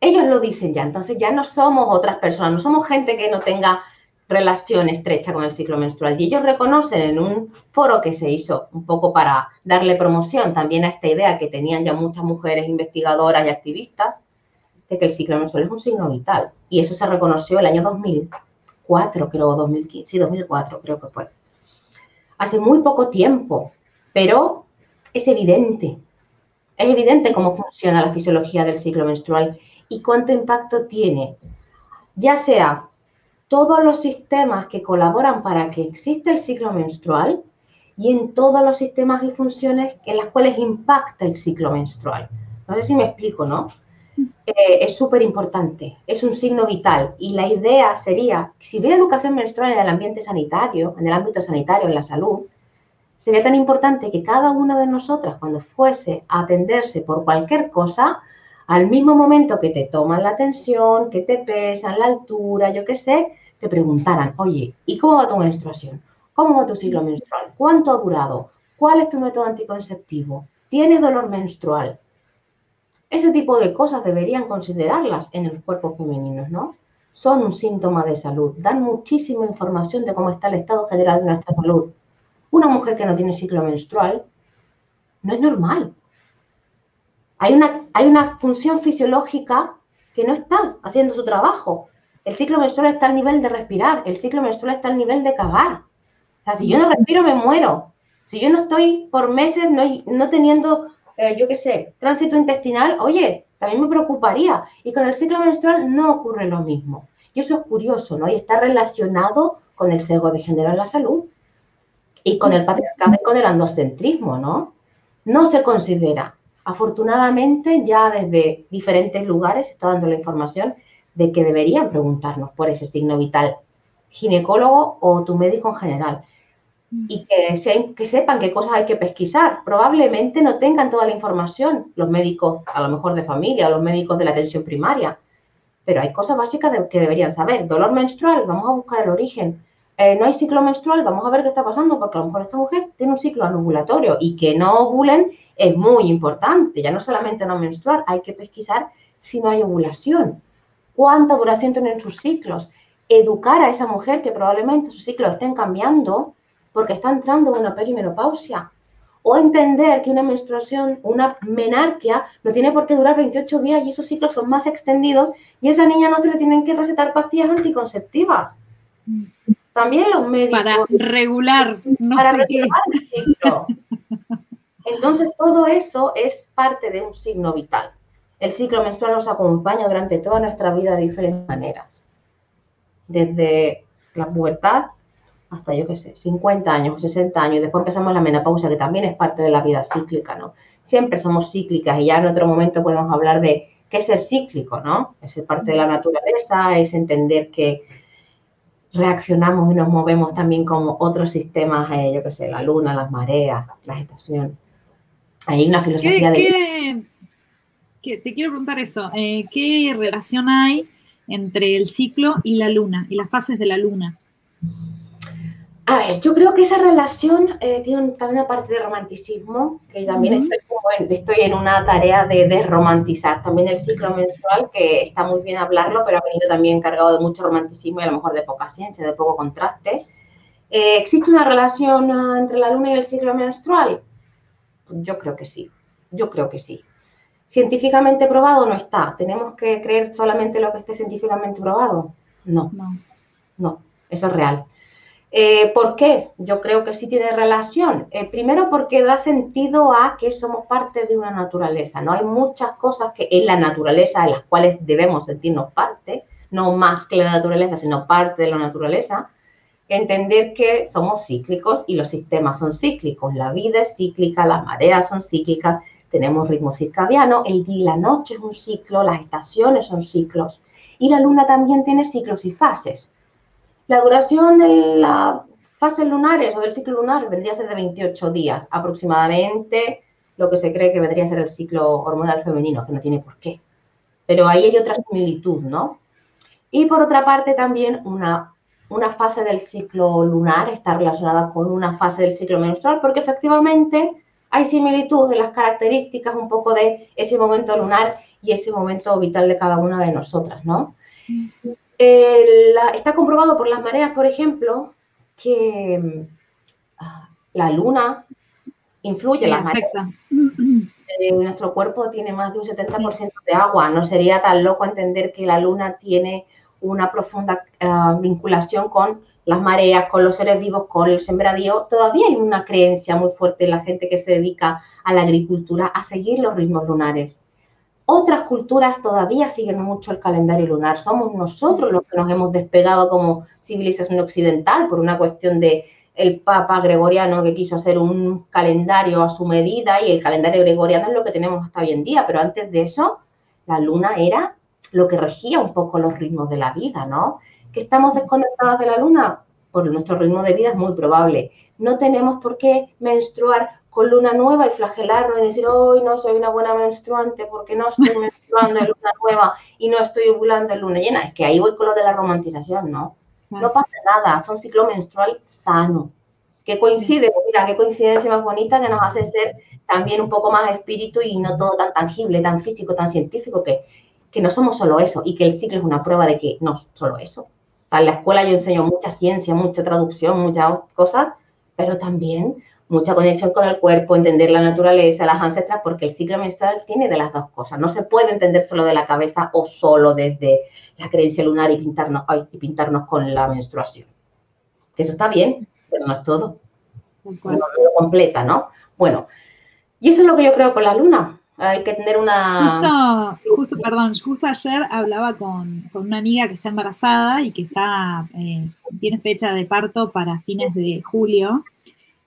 ellos lo dicen ya, entonces ya no somos otras personas, no somos gente que no tenga relación estrecha con el ciclo menstrual. Y ellos reconocen en un foro que se hizo un poco para darle promoción también a esta idea que tenían ya muchas mujeres investigadoras y activistas, de que el ciclo menstrual es un signo vital. Y eso se reconoció el año 2000 2004, creo, 2015, sí, 2004 creo que fue. Hace muy poco tiempo, pero es evidente, es evidente cómo funciona la fisiología del ciclo menstrual y cuánto impacto tiene, ya sea todos los sistemas que colaboran para que exista el ciclo menstrual y en todos los sistemas y funciones en las cuales impacta el ciclo menstrual. No sé si me explico, ¿no? eh, es súper importante, es un signo vital y la idea sería si hubiera educación menstrual en el ambiente sanitario, en el ámbito sanitario, en la salud, sería tan importante que cada una de nosotras cuando fuese a atenderse por cualquier cosa, al mismo momento que te toman la tensión, que te pesan la altura, yo qué sé, te preguntaran, oye, ¿y cómo va tu menstruación? ¿Cómo va tu ciclo menstrual? ¿Cuánto ha durado? ¿Cuál es tu método anticonceptivo? ¿Tienes dolor menstrual? Ese tipo de cosas deberían considerarlas en los cuerpos femeninos, ¿no? Son un síntoma de salud, dan muchísima información de cómo está el estado general de nuestra salud. Una mujer que no tiene ciclo menstrual no es normal. Hay una, hay una función fisiológica que no está haciendo su trabajo. El ciclo menstrual está al nivel de respirar, el ciclo menstrual está al nivel de cagar. O si yo no respiro, me muero. Si yo no estoy por meses no, no teniendo eh, yo qué sé, tránsito intestinal, oye, también me preocuparía. Y con el ciclo menstrual no ocurre lo mismo. Y eso es curioso, ¿no? Y está relacionado con el sesgo de género en la salud y con el patriarcado y con el androcentrismo, ¿no? No se considera. Afortunadamente, ya desde diferentes lugares se está dando la información de que deberían preguntarnos por ese signo vital, ginecólogo o tu médico en general y que, se, que, sepan qué cosas hay que pesquisar. Probablemente no tengan toda la información los médicos, a lo mejor de familia, o los médicos de la atención primaria, pero hay cosas básicas de, que deberían saber. Dolor menstrual, vamos a buscar el origen. Eh, no hay ciclo menstrual, vamos a ver qué está pasando, porque a lo mejor esta mujer tiene un ciclo anovulatorio y que no ovulen es muy importante. Ya no solamente no menstruar, hay que pesquisar si no hay ovulación. ¿Cuánta duración tienen sus ciclos? Educar a esa mujer que probablemente sus ciclos estén cambiando porque está entrando en una perimenopausia. O entender que una menstruación, una menarquia, no tiene por qué durar 28 días y esos ciclos son más extendidos y a esa niña no se le tienen que recetar pastillas anticonceptivas. También los médicos. Para regular, no para sé regular qué. el ciclo. Entonces, todo eso es parte de un signo vital. El ciclo menstrual nos acompaña durante toda nuestra vida de diferentes maneras. Desde la pubertad hasta, yo qué sé, 50 años, 60 años, y después empezamos la menopausia, que también es parte de la vida cíclica, ¿no? Siempre somos cíclicas y ya en otro momento podemos hablar de qué es ser cíclico, ¿no? Es ser parte de la naturaleza, es entender que reaccionamos y nos movemos también como otros sistemas, eh, yo qué sé, la luna, las mareas, la estación. Hay una filosofía ¿Qué, de... qué- te quiero preguntar eso. eh, ¿Qué relación hay entre el ciclo y la luna y las fases de la luna? A ver, yo creo que esa relación eh, tiene también una parte de romanticismo, que también estoy, en, una tarea de desromantizar también el ciclo menstrual, que está muy bien hablarlo, pero ha venido también cargado de mucho romanticismo y a lo mejor de poca ciencia, de poco contraste. Eh, ¿Existe una relación ah, entre la luna y el ciclo menstrual? Yo creo que sí, yo creo que sí. ¿Científicamente probado no está? ¿Tenemos que creer solamente lo que esté científicamente probado? No, no, no eso es real. Eh, ¿Por qué? Yo creo que sí tiene relación. Eh, primero porque da sentido a que somos parte de una naturaleza. No hay muchas cosas que en la naturaleza de las cuales debemos sentirnos parte, no más que la naturaleza, sino parte de la naturaleza. Entender que somos cíclicos y los sistemas son cíclicos. La vida es cíclica, las mareas son cíclicas, tenemos ritmo circadiano, el día y la noche es un ciclo, las estaciones son ciclos y la luna también tiene ciclos y fases. La duración de las fases lunares o del ciclo lunar vendría a ser de 28 días aproximadamente, lo que se cree que vendría a ser el ciclo hormonal femenino, que no tiene por qué. Pero ahí hay otra similitud, ¿no? Y por otra parte también una, una fase del ciclo lunar está relacionada con una fase del ciclo menstrual, porque efectivamente hay similitud de las características un poco de ese momento lunar y ese momento vital de cada una de nosotras, ¿no? Está comprobado por las mareas, por ejemplo, que ah, la luna influye en las mareas. Eh, nuestro cuerpo tiene más de un 70% de agua. No sería tan loco entender que la luna tiene una profunda ah, vinculación con las mareas, con los seres vivos, con el sembradío. Todavía hay una creencia muy fuerte en la gente que se dedica a la agricultura a seguir los ritmos lunares. Otras culturas todavía siguen mucho el calendario lunar. Somos nosotros los que nos hemos despegado como civilización occidental por una cuestión de el Papa Gregoriano que quiso hacer un calendario a su medida y el calendario gregoriano es lo que tenemos hasta hoy en día, pero antes de eso la luna era lo que regía un poco los ritmos de la vida, ¿no? ¿Que estamos desconectados de la luna? Por nuestro ritmo de vida es muy probable. No tenemos por qué menstruar con luna nueva y flagelarnos y decir, hoy no soy una buena menstruante porque no estoy [LAUGHS] menstruando en luna nueva y no estoy ovulando en luna llena. Es que ahí voy con lo de la romantización, ¿no? No pasa nada, son ciclo menstrual sano, que coincide, mira, qué coincidencia más bonita que nos hace ser también un poco más espíritu y no todo tan tangible, tan físico, tan científico, que, que no somos solo eso y que el ciclo es una prueba de que no solo eso. en la escuela yo enseño mucha ciencia, mucha traducción, muchas cosas, pero también mucha conexión con el cuerpo, entender la naturaleza, las ancestras, porque el ciclo menstrual tiene de las dos cosas. No se puede entender solo de la cabeza o solo desde la creencia lunar y pintarnos, y pintarnos con la menstruación. eso está bien, pero no es todo. No lo completa, ¿no? Bueno, y eso es lo que yo creo con la luna. Hay que tener una... Justo, perdón, justo ayer hablaba con, una amiga que está embarazada y que está, eh, tiene fecha de parto para fines de julio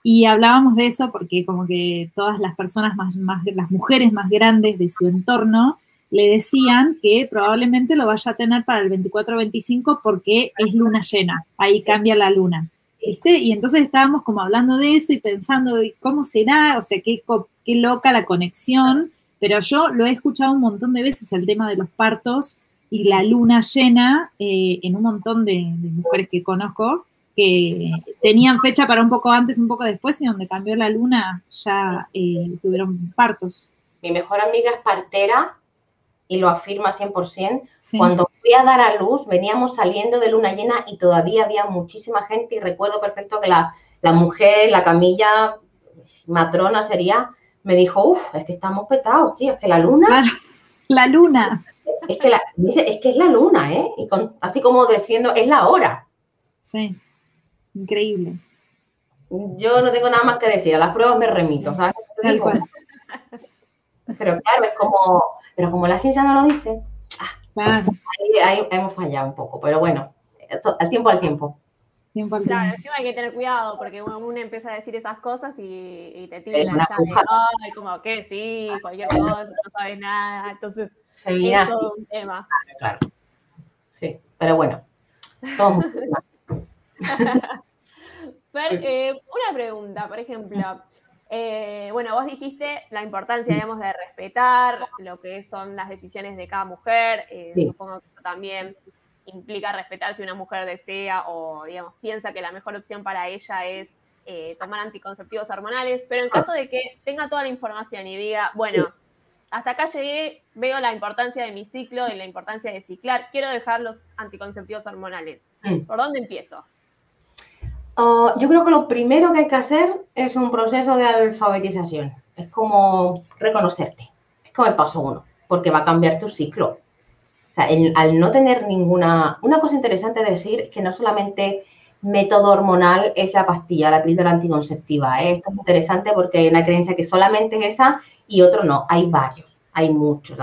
y hablábamos de eso porque como que todas las personas más, las mujeres más grandes de su entorno le decían que probablemente lo vaya a tener para el 24-25 porque es luna llena, ahí cambia la luna. ¿Viste? Y entonces estábamos como hablando de eso y pensando, ¿cómo será? O sea, qué, qué loca la conexión, pero yo lo he escuchado un montón de veces el tema de los partos y la luna llena eh, en un montón de, de mujeres que conozco que tenían fecha para un poco antes, un poco después, y donde cambió la luna ya eh, tuvieron partos. Mi mejor amiga es partera y lo afirma 100%. Cuando fui a dar a luz, veníamos saliendo de luna llena y todavía había muchísima gente y recuerdo perfecto que la, la mujer, la camilla matrona sería, me dijo, uff, es que estamos petados, tío, es que la luna... la luna. Es que, la, es que es la luna, ¿eh? Y así como diciendo, es la hora. Sí. Increíble. Yo no tengo nada más que decir, a las pruebas me remito, ¿sabes? Pero claro, es como, pero como la ciencia no lo dice, ah, ahí, hemos fallado un poco, pero bueno, al tiempo al tiempo. Tiempo al tiempo. Claro, encima hay que tener cuidado porque uno, empieza a decir esas cosas y, te tira ya ay, como que sí, cualquier cosa, no sabes nada, entonces es todo un tema. Claro, Sí, pero bueno, somos [LAUGHS] Eh, una pregunta, por ejemplo. Eh, bueno, vos dijiste la importancia, digamos, de respetar lo que son las decisiones de cada mujer, eh, supongo que también. implica respetar si una mujer desea o, digamos, piensa que la mejor opción para ella es eh, tomar anticonceptivos hormonales, pero en caso de que tenga toda la información y diga, bueno, hasta acá llegué, veo la importancia de mi ciclo y la importancia de ciclar, quiero dejar los anticonceptivos hormonales. ¿Por dónde empiezo? Ah, yo creo que lo primero que hay que hacer es un proceso de alfabetización. Es como reconocerte. Es como el paso uno, porque va a cambiar tu ciclo. O sea, al no tener ninguna... Una cosa interesante de decir que no solamente método hormonal es la pastilla, la píldora anticonceptiva. ¿eh? Esto es interesante porque hay una creencia que solamente es esa y otro no. Hay varios, hay muchos.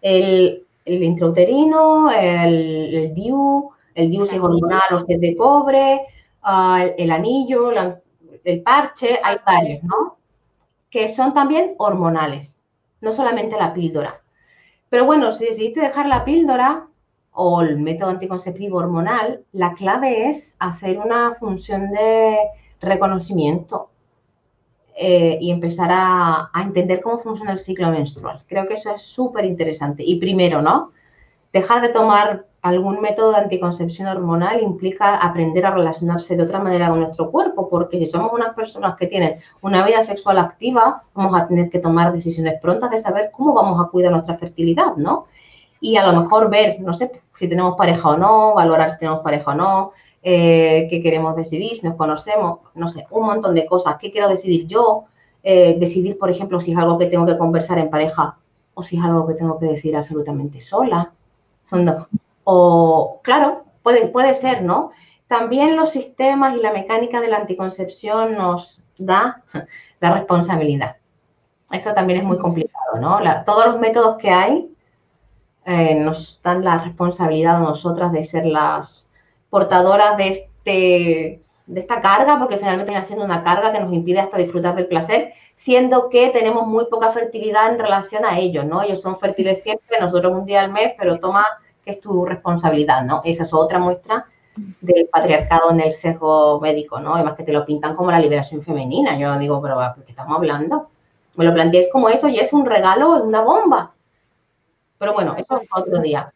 El, el intrauterino, el, el DIU, el DIU es hormonal o es de cobre, Ah, el, anillo, el parche, hay varios, ¿no? Que son también hormonales, no solamente la píldora. Pero bueno, si decidiste dejar la píldora o el método anticonceptivo hormonal, la clave es hacer una función de reconocimiento eh, y empezar a, a, entender cómo funciona el ciclo menstrual. Creo que eso es súper interesante. Y primero, ¿no? Dejar de tomar algún método de anticoncepción hormonal implica aprender a relacionarse de otra manera con nuestro cuerpo, porque si somos unas personas que tienen una vida sexual activa, vamos a tener que tomar decisiones prontas de saber cómo vamos a cuidar nuestra fertilidad, ¿no? Y a lo mejor ver, no sé, si tenemos pareja o no, valorar si tenemos pareja o no, eh, qué queremos decidir, si nos conocemos, no sé, un montón de cosas. ¿Qué quiero decidir yo? Eh, decidir, por ejemplo, si es algo que tengo que conversar en pareja o si es algo que tengo que decidir absolutamente sola. Son dos, o, claro, puede, puede ser, ¿no? También los sistemas y la mecánica de la anticoncepción nos da [LAUGHS] la responsabilidad. Eso también es muy complicado, ¿no? todos los métodos que hay eh, nos dan la responsabilidad a nosotras de ser las portadoras de, este, de esta carga, porque finalmente viene siendo una carga que nos impide hasta disfrutar del placer, siendo que tenemos muy poca fertilidad en relación a ellos, ¿no? Ellos son fértiles siempre, nosotros un día al mes, pero toma que es tu responsabilidad, ¿no? Esa es otra muestra del patriarcado en el sesgo médico, ¿no? Además que te lo pintan como la liberación femenina. Yo digo, pero ¿de qué estamos hablando? Me lo planteéis como eso y es un regalo, una bomba. Pero bueno, eso es otro día.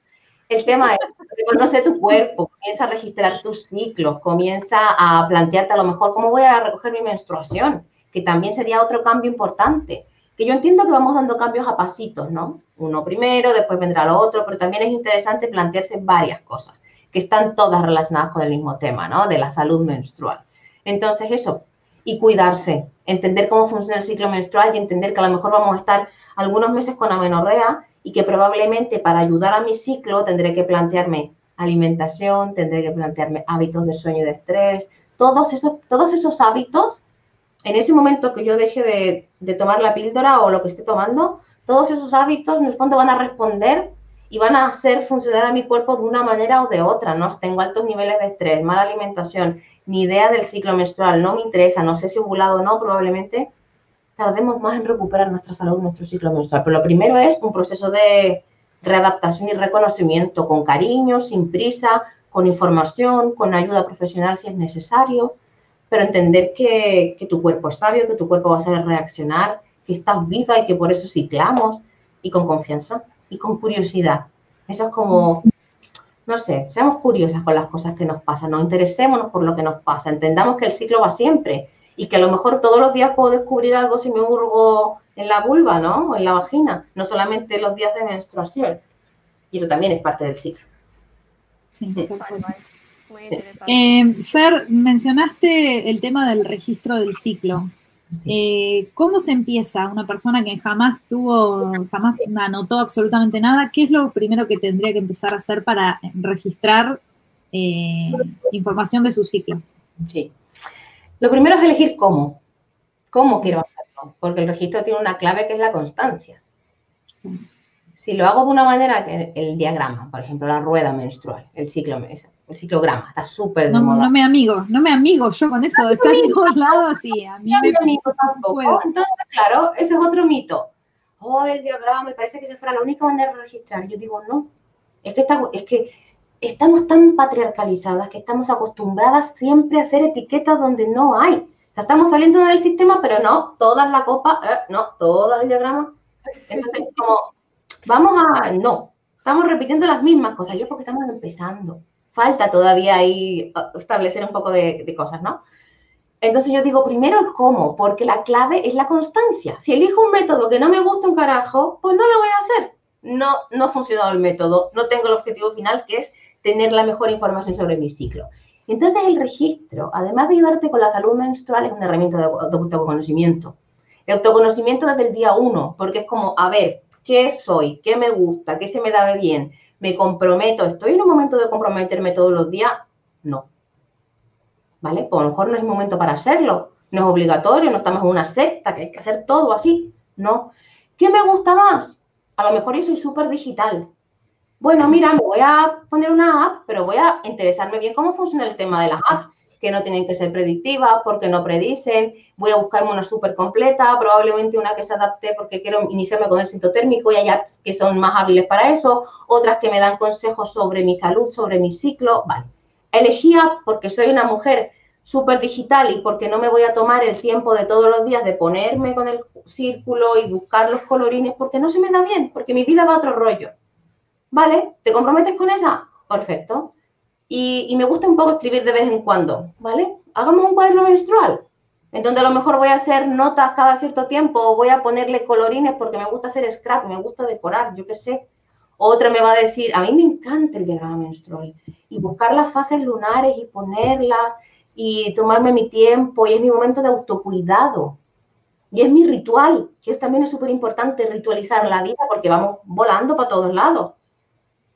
El tema es, reconoce tu cuerpo, comienza a registrar tus ciclos, comienza a plantearte a lo mejor cómo voy a recoger mi menstruación, que también sería otro cambio importante que yo entiendo que vamos dando cambios a pasitos, ¿no? Uno primero, después vendrá lo otro, pero también es interesante plantearse varias cosas que están todas relacionadas con el mismo tema, ¿no? De la salud menstrual. Entonces, eso, y cuidarse, entender cómo funciona el ciclo menstrual y entender que a lo mejor vamos a estar algunos meses con amenorrea y que probablemente para ayudar a mi ciclo tendré que plantearme alimentación, tendré que plantearme hábitos de sueño y de estrés, todos esos, todos esos hábitos en ese momento que yo deje de, tomar la píldora o lo que esté tomando, todos esos hábitos en el fondo van a responder y van a hacer funcionar a mi cuerpo de una manera o de otra, ¿no? tengo altos niveles de estrés, mala alimentación, ni idea del ciclo menstrual, no me interesa, no sé si ovulado o no, probablemente tardemos más en recuperar nuestra salud, nuestro ciclo menstrual. Pero lo primero es un proceso de readaptación y reconocimiento con cariño, sin prisa, con información, con ayuda profesional si es necesario pero entender que, tu cuerpo es sabio, que tu cuerpo va a saber reaccionar, que estás viva y que por eso ciclamos y con confianza y con curiosidad. Eso es como, no sé, seamos curiosas con las cosas que nos pasan, no interesémonos por lo que nos pasa, entendamos que el ciclo va siempre y que a lo mejor todos los días puedo descubrir algo si me hurgo en la vulva, ¿no? O en la vagina, no solamente los días de menstruación. Y eso también es parte del ciclo. Sí, eh, Fer, mencionaste el tema del registro del ciclo. Eh, ¿Cómo se empieza una persona que jamás tuvo, jamás anotó absolutamente nada? ¿Qué es lo primero que tendría que empezar a hacer para registrar eh, información de su ciclo? Sí. Lo primero es elegir cómo. ¿Cómo quiero hacerlo? Porque el registro tiene una clave que es la constancia. Si lo hago de una manera que el diagrama, por ejemplo, la rueda menstrual, el ciclo menstrual, el ciclograma, está súper no, No me amigo, no me amigo yo con eso, de estar en todos lados y a mí me, amigo tampoco. Entonces, claro, ese es otro mito. Oh, el diagrama me parece que se fuera la única manera de registrar. Yo digo, no, es que, es que estamos tan patriarcalizadas que estamos acostumbradas siempre a hacer etiquetas donde no hay. O sea, estamos saliendo del sistema, pero no, todas la copa, eh, no, todo el diagrama. Entonces, como, vamos a, no, estamos repitiendo las mismas cosas. Yo porque estamos empezando. Falta todavía ahí uh, establecer un poco de, cosas, ¿no? Entonces yo digo primero el cómo, porque la clave es la constancia. Si elijo un método que no me gusta un carajo, pues no lo voy a hacer. No, no ha funcionado el método, no tengo el objetivo final que es tener la mejor información sobre mi ciclo. Entonces el registro, además de ayudarte con la salud menstrual, es una herramienta de, autoconocimiento. De autoconocimiento desde el día uno, porque es como, a ver, ¿qué soy? ¿Qué me gusta? ¿Qué se me da bien? ¿Me comprometo? ¿Estoy en un momento de comprometerme todos los días? No. ¿vale? Pues a lo mejor no es momento para hacerlo, no es obligatorio, no estamos en una secta, que hay que hacer todo así, no. ¿Qué me gusta más? A lo mejor yo soy súper digital. Bueno, mira, me voy a poner una app, pero voy a interesarme bien cómo funciona el tema de las apps, que no tienen que ser predictivas, porque no predicen, voy a buscarme una súper completa, probablemente una que se adapte porque quiero iniciarme con el térmico y hay apps que son más hábiles para eso, otras que me dan consejos sobre mi salud, sobre mi ciclo, vale Elegía porque soy una mujer súper digital y porque no me voy a tomar el tiempo de todos los días de ponerme con el círculo y buscar los colorines porque no se me da bien, porque mi vida va a otro rollo. ¿Vale? ¿Te comprometes con esa? Perfecto. Y, me gusta un poco escribir de vez en cuando, ¿vale? Hagamos un cuaderno menstrual, en donde a lo mejor voy a hacer notas cada cierto tiempo o voy a ponerle colorines porque me gusta hacer scrap, me gusta decorar, yo qué sé. Otra me va a decir, a mí me encanta el diagrama menstrual y buscar las fases lunares y ponerlas y tomarme mi tiempo y es mi momento de autocuidado. Y es mi ritual, que es también es súper importante ritualizar la vida porque vamos volando para todos lados.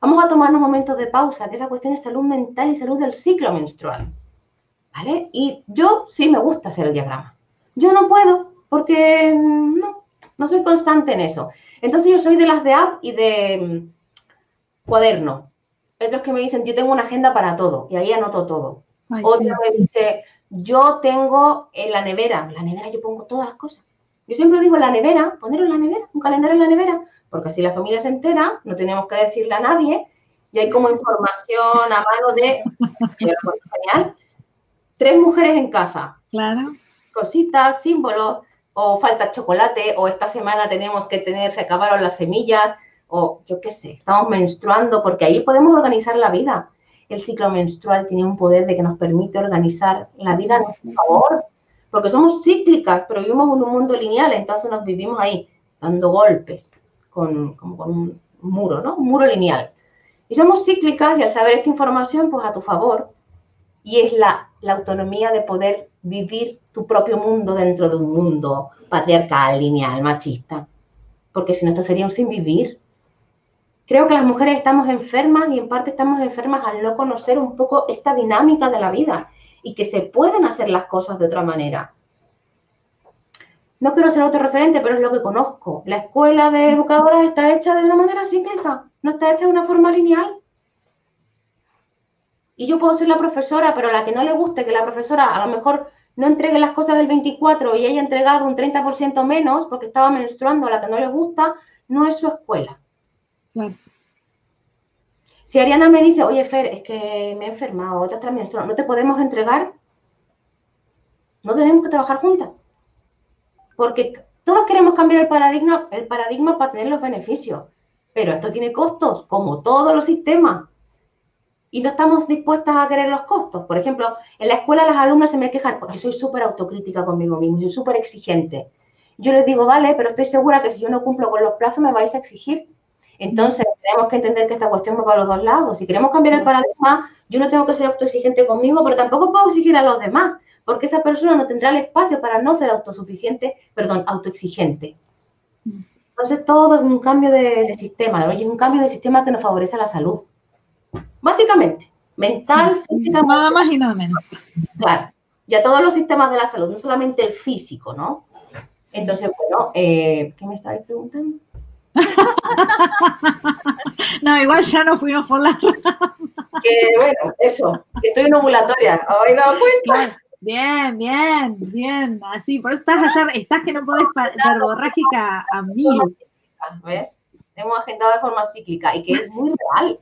Vamos a tomarnos momentos de pausa, que esa cuestión es salud mental y salud del ciclo menstrual. ¿Vale? Y yo sí me gusta hacer el diagrama. Yo no puedo porque no, no soy constante en eso. Entonces yo soy de las de app y de mm, cuaderno. Otros que me dicen, yo tengo una agenda para todo y ahí anoto todo. Otro me dice, yo tengo en la nevera, en la nevera yo pongo todas las cosas. Yo siempre digo en la nevera, ponerlo en la nevera, un calendario en la nevera, porque así la familia se entera, no tenemos que decirle a nadie y hay como información a mano de, genial, tres mujeres en casa. Claro. Cositas, símbolos o falta chocolate, o esta semana tenemos que tener, se acabaron las semillas, o yo qué sé, estamos menstruando, porque ahí podemos organizar la vida. El ciclo menstrual tiene un poder de que nos permite organizar la vida a nuestro favor, porque somos cíclicas, pero vivimos en un mundo lineal, entonces nos vivimos ahí dando golpes, con, con un muro, ¿no? Un muro lineal. Y somos cíclicas y al saber esta información, pues a tu favor, y es la, la autonomía de poder vivir tu propio mundo dentro de un mundo patriarcal, lineal, machista. Porque si no, esto sería un sin vivir. Creo que las mujeres estamos enfermas y en parte estamos enfermas al no conocer un poco esta dinámica de la vida y que se pueden hacer las cosas de otra manera. No quiero ser autorreferente, pero es lo que conozco. La escuela de educadoras está hecha de una manera cíclica, no está hecha de una forma lineal. Y yo puedo ser la profesora, pero a la que no le guste que la profesora a lo mejor no entregue las cosas del 24 y haya entregado un 30% menos porque estaba menstruando a la que no le gusta, no es su escuela. Si Ariana me dice, oye Fer, es que me he enfermado, otra está menstruando, no te podemos entregar, no tenemos que trabajar juntas. Porque todos queremos cambiar el paradigma, el paradigma para tener los beneficios, pero esto tiene costos, como todos los sistemas y no estamos dispuestas a querer los costos. Por ejemplo, en la escuela las alumnas se me quejan porque soy súper autocrítica conmigo mismo, soy súper exigente. Yo les digo, vale, pero estoy segura que si yo no cumplo con los plazos me vais a exigir. Entonces, tenemos que entender que esta cuestión va para los dos lados. Si queremos cambiar el paradigma, yo no tengo que ser autoexigente conmigo, pero tampoco puedo exigir a los demás, porque esa persona no tendrá el espacio para no ser autosuficiente, perdón, autoexigente. Entonces, todo es un cambio de, de sistema, ¿no? y es un cambio de sistema que nos favorece a la salud. Básicamente, mental, Nada más y nada menos. Claro, ya todos los sistemas de la salud, no solamente el físico, ¿no? Entonces, bueno, eh, ¿qué me estabais preguntando? [LAUGHS] no, igual ya no fuimos por la [LAUGHS] Que bueno, eso, estoy en ovulatoria, ¿habéis dado cuenta? Bien, bien, bien, así, por eso estás ayer, estás que no podés verborrágica a mí. ¿Ves? Hemos agendado de forma cíclica y que es muy real.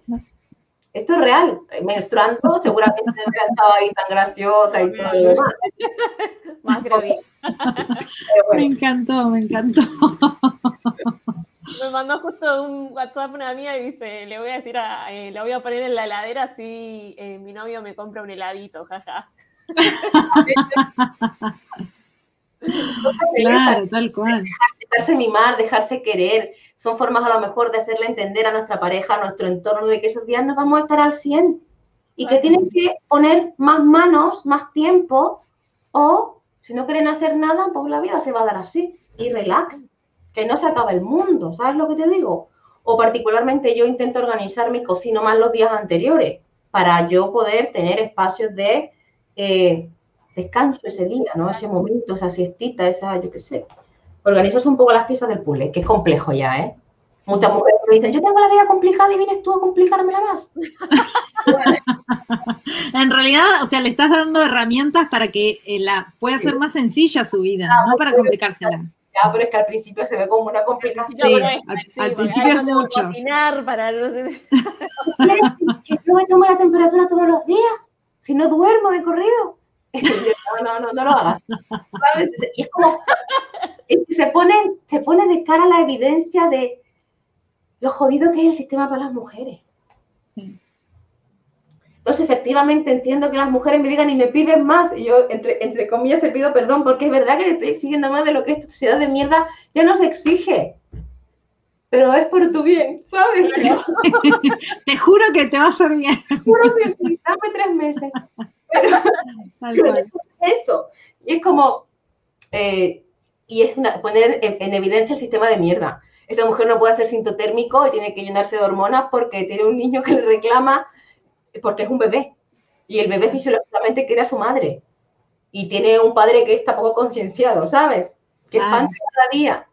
Esto es real. Menstruando, seguramente hubiera estado ahí tan graciosa y todo lo demás. [LAUGHS] Más Me encantó, me encantó. Me mandó justo un WhatsApp una amiga y dice, le voy a decir, a, eh, la voy a poner en la heladera si eh, mi novio me compra un heladito, jaja. Claro, tal cual. Dejarse mimar, dejarse querer, son formas a lo mejor de hacerle entender a nuestra pareja, a nuestro entorno, de que esos días no vamos a estar al 100 y que tienen que poner más manos, más tiempo, o si no quieren hacer nada, pues la vida se va a dar así. Y relax, que no se acaba el mundo, ¿sabes lo que te digo? O particularmente yo intento organizarme y cocino más los días anteriores para yo poder tener espacios de eh, descanso ese día, ¿no? Ese momento, esa siestita, esa, yo qué sé. Organizas un poco las piezas del puzzle, que es complejo ya, ¿eh? Muchas mujeres me dicen, yo tengo la vida complicada y vienes tú a complicármela más. [LAUGHS] en realidad, o sea, le estás dando herramientas para que eh, la pueda ser más sencilla su vida, no para complicársela. Ya, pero es que al principio se ve como una complicación. Sí, al, principio es mucho. Cocinar para no sé. [LAUGHS] que yo me tomo la temperatura todos los días, si no duermo de corrido. No, no, no, no lo hagas. Y es como, se pone, se pone de cara la evidencia de lo jodido que es el sistema para las mujeres. Entonces, efectivamente, entiendo que las mujeres me digan y me piden más, y yo, entre, entre comillas, te pido perdón, porque es verdad que le estoy exigiendo más de lo que esta sociedad de mierda ya nos exige. Pero es por tu bien, ¿sabes? [LAUGHS] te juro que te va a ser bien. Te juro que sí, dame tres meses. Pero, eso. Y es como, eh, y es poner en, evidencia el sistema de mierda. Esa mujer no puede hacer sintotérmico y tiene que llenarse de hormonas porque tiene un niño que le reclama porque es un bebé. Y el bebé fisiológicamente quiere a su madre. Y tiene un padre que está poco concienciado, ¿sabes? Que es pan cada día.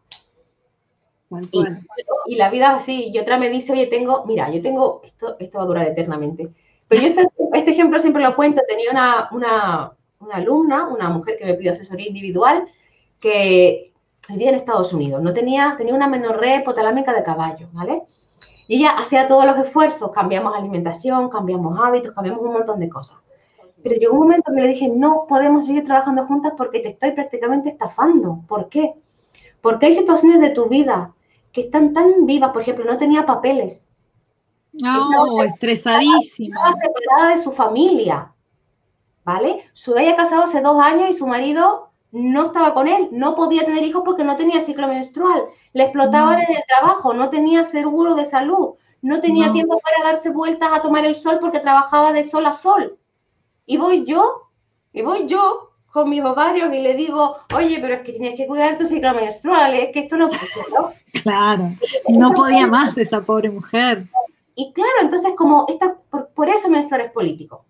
Y, la vida así. Y otra me dice, oye, tengo, mira, yo tengo, esto, esto va a durar eternamente. Pero yo este, este ejemplo siempre lo cuento. Tenía una, una, una, alumna, una mujer que me pidió asesoría individual, que vivía en Estados Unidos. No tenía, tenía una menorrea hipotalámica de caballo, ¿vale? Y ella hacía todos los esfuerzos, cambiamos alimentación, cambiamos hábitos, cambiamos un montón de cosas. Pero llegó un momento que le dije, no podemos seguir trabajando juntas porque te estoy prácticamente estafando. ¿Por qué? Porque hay situaciones de tu vida que están tan vivas, por ejemplo, no tenía papeles. No, estresadísima. Estaba separada de su familia, ¿vale? Su había casado hace dos años y su marido no estaba con él, no podía tener hijos porque no tenía ciclo menstrual, le explotaban en el trabajo, no tenía seguro de salud, no tenía tiempo para darse vueltas a tomar el sol porque trabajaba de sol a sol. Y voy yo, y voy yo con mis ovarios y le digo, oye, pero es que tienes que cuidar tu ciclo menstrual, es que esto no puede [LAUGHS] Claro, no podía más esa pobre mujer. Y claro, entonces como esta, por, por eso menstrual es político.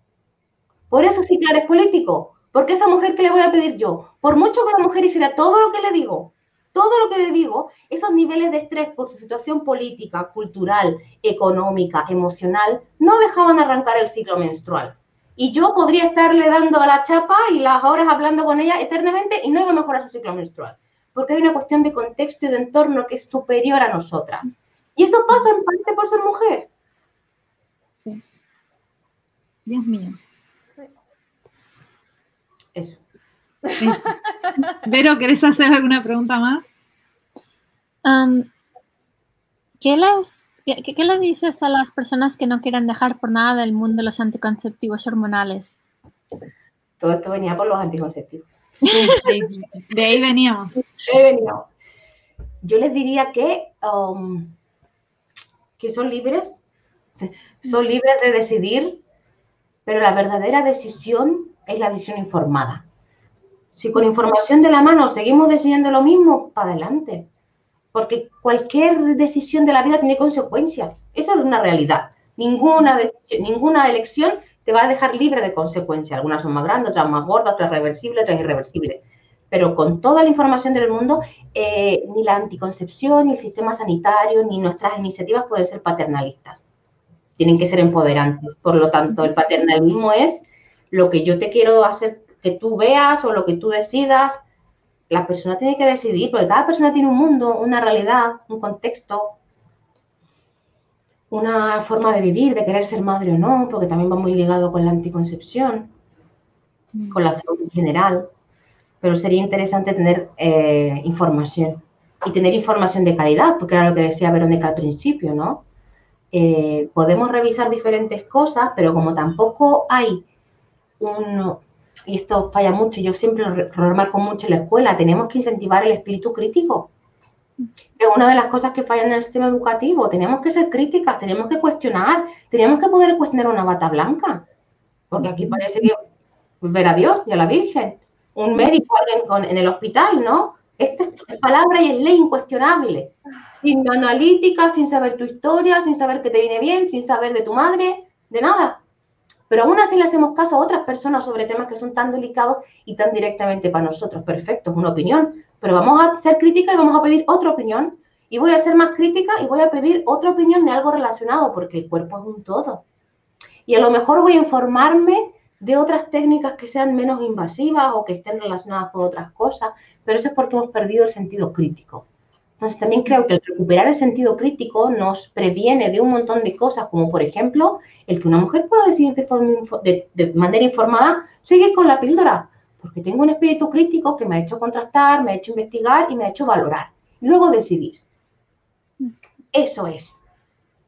Por eso ciclar es político, porque esa mujer, ¿qué le voy a pedir yo? Por mucho que la mujer hiciera todo lo que le digo, todo lo que le digo, esos niveles de estrés por su situación política, cultural, económica, emocional, no dejaban arrancar el ciclo menstrual. Y yo podría estarle dando la chapa y las horas hablando con ella eternamente y no iba a mejorar su ciclo menstrual. Porque hay una cuestión de contexto y de entorno que es superior a nosotras. Y eso pasa en parte por ser mujer. Sí. Dios mío. Eso. Vero, ¿querés hacer alguna pregunta más? ¿qué, les, qué, le dices a las personas que no quieren dejar por nada del mundo los anticonceptivos hormonales? Todo esto venía por los anticonceptivos. de ahí veníamos. De ahí veníamos. Yo les diría que, um, que son libres, son libres de decidir, pero la verdadera decisión es la decisión informada. Si con información de la mano seguimos decidiendo lo mismo, para adelante. Porque cualquier decisión de la vida tiene consecuencias. Eso es una realidad. Ninguna, decisión, ninguna elección te va a dejar libre de consecuencias. Algunas son más grandes, otras más gordas, otras reversibles, otras irreversibles. Pero con toda la información del mundo, eh, ni la anticoncepción, ni el sistema sanitario, ni nuestras iniciativas pueden ser paternalistas. Tienen que ser empoderantes. Por lo tanto, el paternalismo es lo que yo te quiero hacer que tú veas o lo que tú decidas. La persona tiene que decidir, porque cada persona tiene un mundo, una realidad, un contexto, una forma de vivir, de querer ser madre o no, porque también va muy ligado con la anticoncepción, mm. con la salud en general. Pero sería interesante tener eh, información y tener información de calidad, porque era lo que decía Verónica al principio, ¿no? Eh, podemos revisar diferentes cosas, pero como tampoco hay un, y esto falla mucho, yo siempre lo remarco mucho en la escuela, tenemos que incentivar el espíritu crítico. Es una de las cosas que fallan en el sistema educativo. Tenemos que ser críticas, tenemos que cuestionar, tenemos que poder cuestionar una bata blanca. Porque aquí parece que ver a Dios y a la Virgen, un médico, alguien en el hospital, ¿no? Esta es palabra y es ley incuestionable. Sin analítica, sin saber tu historia, sin saber que te viene bien, sin saber de tu madre, de nada. Pero aún así le hacemos caso a otras personas sobre temas que son tan delicados y tan directamente para nosotros. Perfecto, es una opinión. Pero vamos a ser crítica y vamos a pedir otra opinión. Y voy a ser más crítica y voy a pedir otra opinión de algo relacionado, porque el cuerpo es un todo. Y a lo mejor voy a informarme de otras técnicas que sean menos invasivas o que estén relacionadas con otras cosas, pero eso es porque hemos perdido el sentido crítico. Entonces también creo que el recuperar el sentido crítico nos previene de un montón de cosas, como por ejemplo el que una mujer pueda decidir de, de, manera informada seguir con la píldora, porque tengo un espíritu crítico que me ha hecho contrastar, me ha hecho investigar y me ha hecho valorar. Luego decidir. Eso es.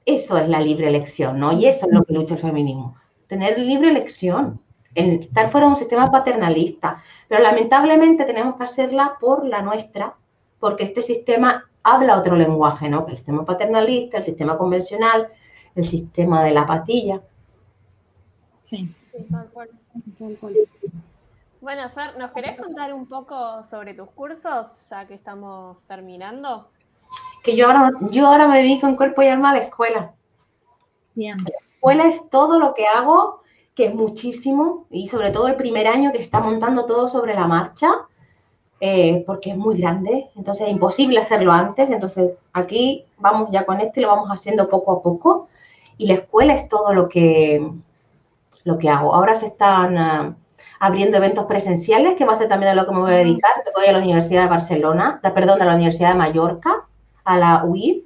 Eso es la libre elección, ¿no? Y eso es lo que lucha el feminismo tener libre elección, estar fuera de un sistema paternalista. Pero lamentablemente tenemos que hacerla por la nuestra, porque este sistema habla otro lenguaje, ¿no? el sistema paternalista, el sistema convencional, el sistema de la patilla. Sí. Bueno, Fer, ¿nos querés contar un poco sobre tus cursos, ya que estamos terminando? Que yo ahora, yo ahora me dedico en cuerpo y alma a la escuela. Bien escuela es todo lo que hago, que es muchísimo, y sobre todo el primer año que se está montando todo sobre la marcha, eh, porque es muy grande, entonces es imposible hacerlo antes, entonces aquí vamos ya con esto y lo vamos haciendo poco a poco, y la escuela es todo lo que, lo que hago. Ahora se están ah, abriendo eventos presenciales, que va a ser también a lo que me voy a dedicar, voy a la Universidad de Barcelona, perdón, a la Universidad de Mallorca, a la UIR,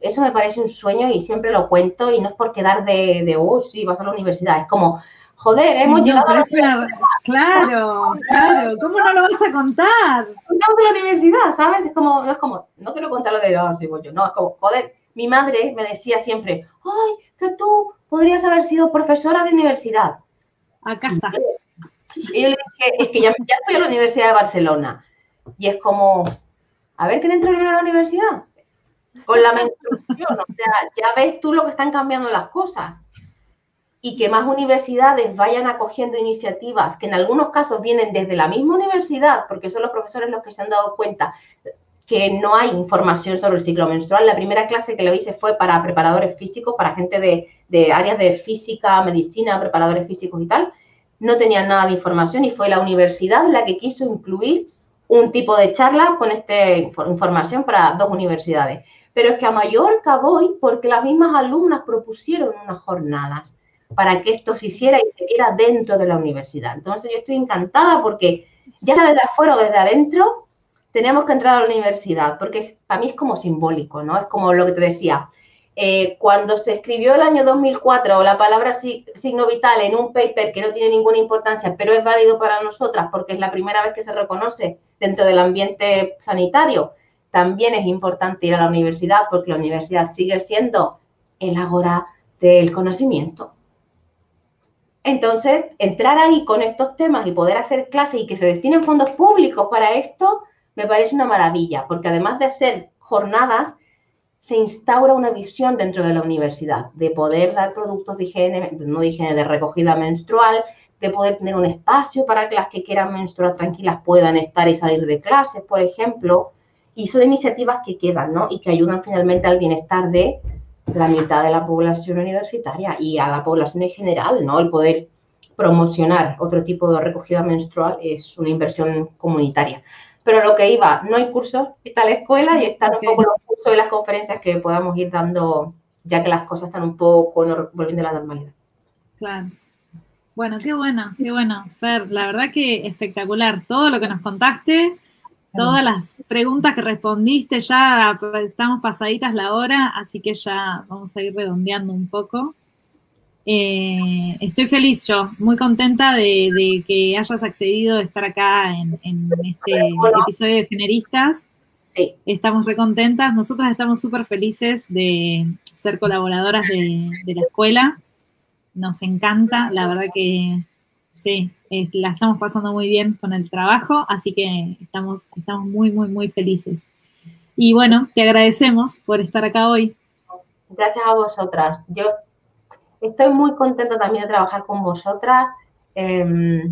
eso me parece un sueño y siempre lo cuento y no es por quedar de, de oh, sí, vas a la universidad, es como, joder, hemos llegado a la Claro, claro, ¿cómo no lo vas a contar? Contamos de la universidad, ¿sabes? Es como, no es como, no quiero contar lo de, oh, sí, yo, no, es como, joder, mi madre me decía siempre, ay, que tú podrías haber sido profesora de universidad. Acá está. Y yo le dije, es que ya, ya estoy a la Universidad de Barcelona. Y es como, a ver, ¿quién entró a la universidad? con la menstruación. O sea, ya ves tú lo que están cambiando las cosas. Y que más universidades vayan acogiendo iniciativas que en algunos casos vienen desde la misma universidad, porque son los profesores los que se han dado cuenta que no hay información sobre el ciclo menstrual. La primera clase que lo hice fue para preparadores físicos, para gente de, de áreas de física, medicina, preparadores físicos y tal. No tenían nada de información y fue la universidad la que quiso incluir un tipo de charla con esta información para dos universidades. Pero es que a Mallorca voy porque las mismas alumnas propusieron unas jornadas para que esto se hiciera y se viera dentro de la universidad. Entonces yo estoy encantada porque ya desde afuera o desde adentro tenemos que entrar a la universidad, porque para mí es como simbólico, ¿no? Es como lo que te decía, eh, cuando se escribió el año 2004 la palabra signo vital en un paper que no tiene ninguna importancia, pero es válido para nosotras porque es la primera vez que se reconoce dentro del ambiente sanitario, también es importante ir a la universidad porque la universidad sigue siendo el agora del conocimiento. Entonces, entrar ahí con estos temas y poder hacer clases y que se destinen fondos públicos para esto, me parece una maravilla, porque además de ser jornadas, se instaura una visión dentro de la universidad de poder dar productos de higiene, no de higiene, de recogida menstrual, de poder tener un espacio para que las que quieran menstruar tranquilas puedan estar y salir de clases, por ejemplo, y son iniciativas que quedan, ¿no? Y que ayudan finalmente al bienestar de la mitad de la población universitaria y a la población en general, ¿no? El poder promocionar otro tipo de recogida menstrual es una inversión comunitaria. Pero lo que iba, no hay cursos, está la escuela y están un poco los cursos y las conferencias que podamos ir dando, ya que las cosas están un poco volviendo a la normalidad. Claro. Bueno, qué bueno, qué bueno, Fer. La verdad que espectacular. Todo lo que nos contaste, todas las preguntas que respondiste, ya estamos pasaditas la hora, así que ya vamos a ir redondeando un poco. Eh, estoy feliz yo, muy contenta de, que hayas accedido a estar acá en, este episodio de Generistas. Sí. Estamos recontentas. Nosotras estamos súper felices de ser colaboradoras de, de, la escuela. Nos encanta, la verdad que sí, eh, la estamos pasando muy bien con el trabajo, así que estamos, estamos muy, muy, muy felices. Y bueno, te agradecemos por estar acá hoy. Gracias a vosotras. Yo estoy muy contenta también de trabajar con vosotras. Eh,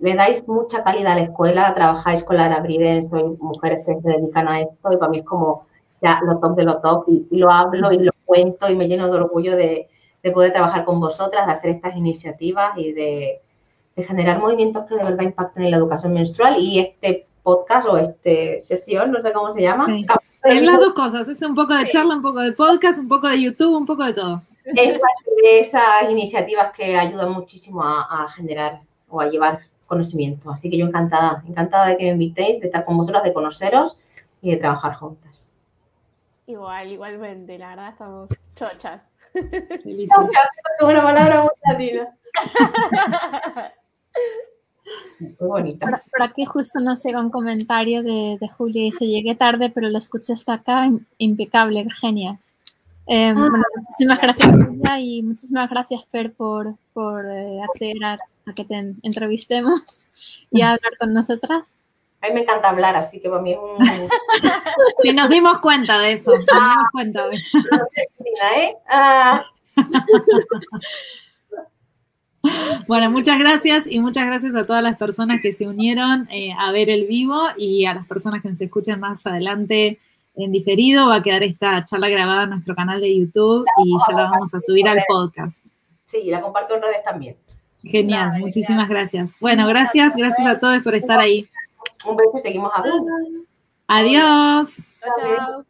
le dais mucha calidad a la escuela, trabajáis con la Arabride, soy mujeres que se dedican a esto y para mí es como ya lo top de lo top y, y lo hablo y lo cuento y me lleno de orgullo de, de, poder trabajar con vosotras, de hacer estas iniciativas y de, de, generar movimientos que de verdad impacten en la educación menstrual y este podcast o este sesión, no sé cómo se llama. Sí. Es las dos cosas, es un poco de charla, un poco de podcast, un poco de YouTube, un poco de todo. Es parte de esas iniciativas que ayudan muchísimo a, a generar o a llevar conocimiento. Así que yo encantada, encantada de que me invitéis, de estar con vosotras, de conoceros y de trabajar juntas. Igual, igualmente, la verdad estamos chochas. Chochas, como una palabra muy latina. [LAUGHS] Sí, bonita. Por, por, aquí justo nos llega un comentario de, de Julia y dice, llegué tarde, pero lo escuché hasta acá, impecable, genias. Eh, ah, bueno, muchísimas gracias, Julia, y muchísimas gracias, Fer, por, por eh, acceder a, a, que te entrevistemos y a hablar con nosotras. A mí me encanta hablar, así que para mí es un... sí, nos dimos cuenta de eso, nos dimos cuenta de eso. ¿eh? Ah. [LAUGHS] Bueno, muchas gracias y muchas gracias a todas las personas que se unieron eh, a ver el vivo y a las personas que nos escuchen más adelante en diferido. Va a quedar esta charla grabada en nuestro canal de YouTube y ya la vamos a subir al podcast. Sí, la comparto en redes también. Genial, muchísimas gracias. Bueno, gracias, gracias a todos por estar ahí. Un beso y seguimos hablando. Adiós. Chao.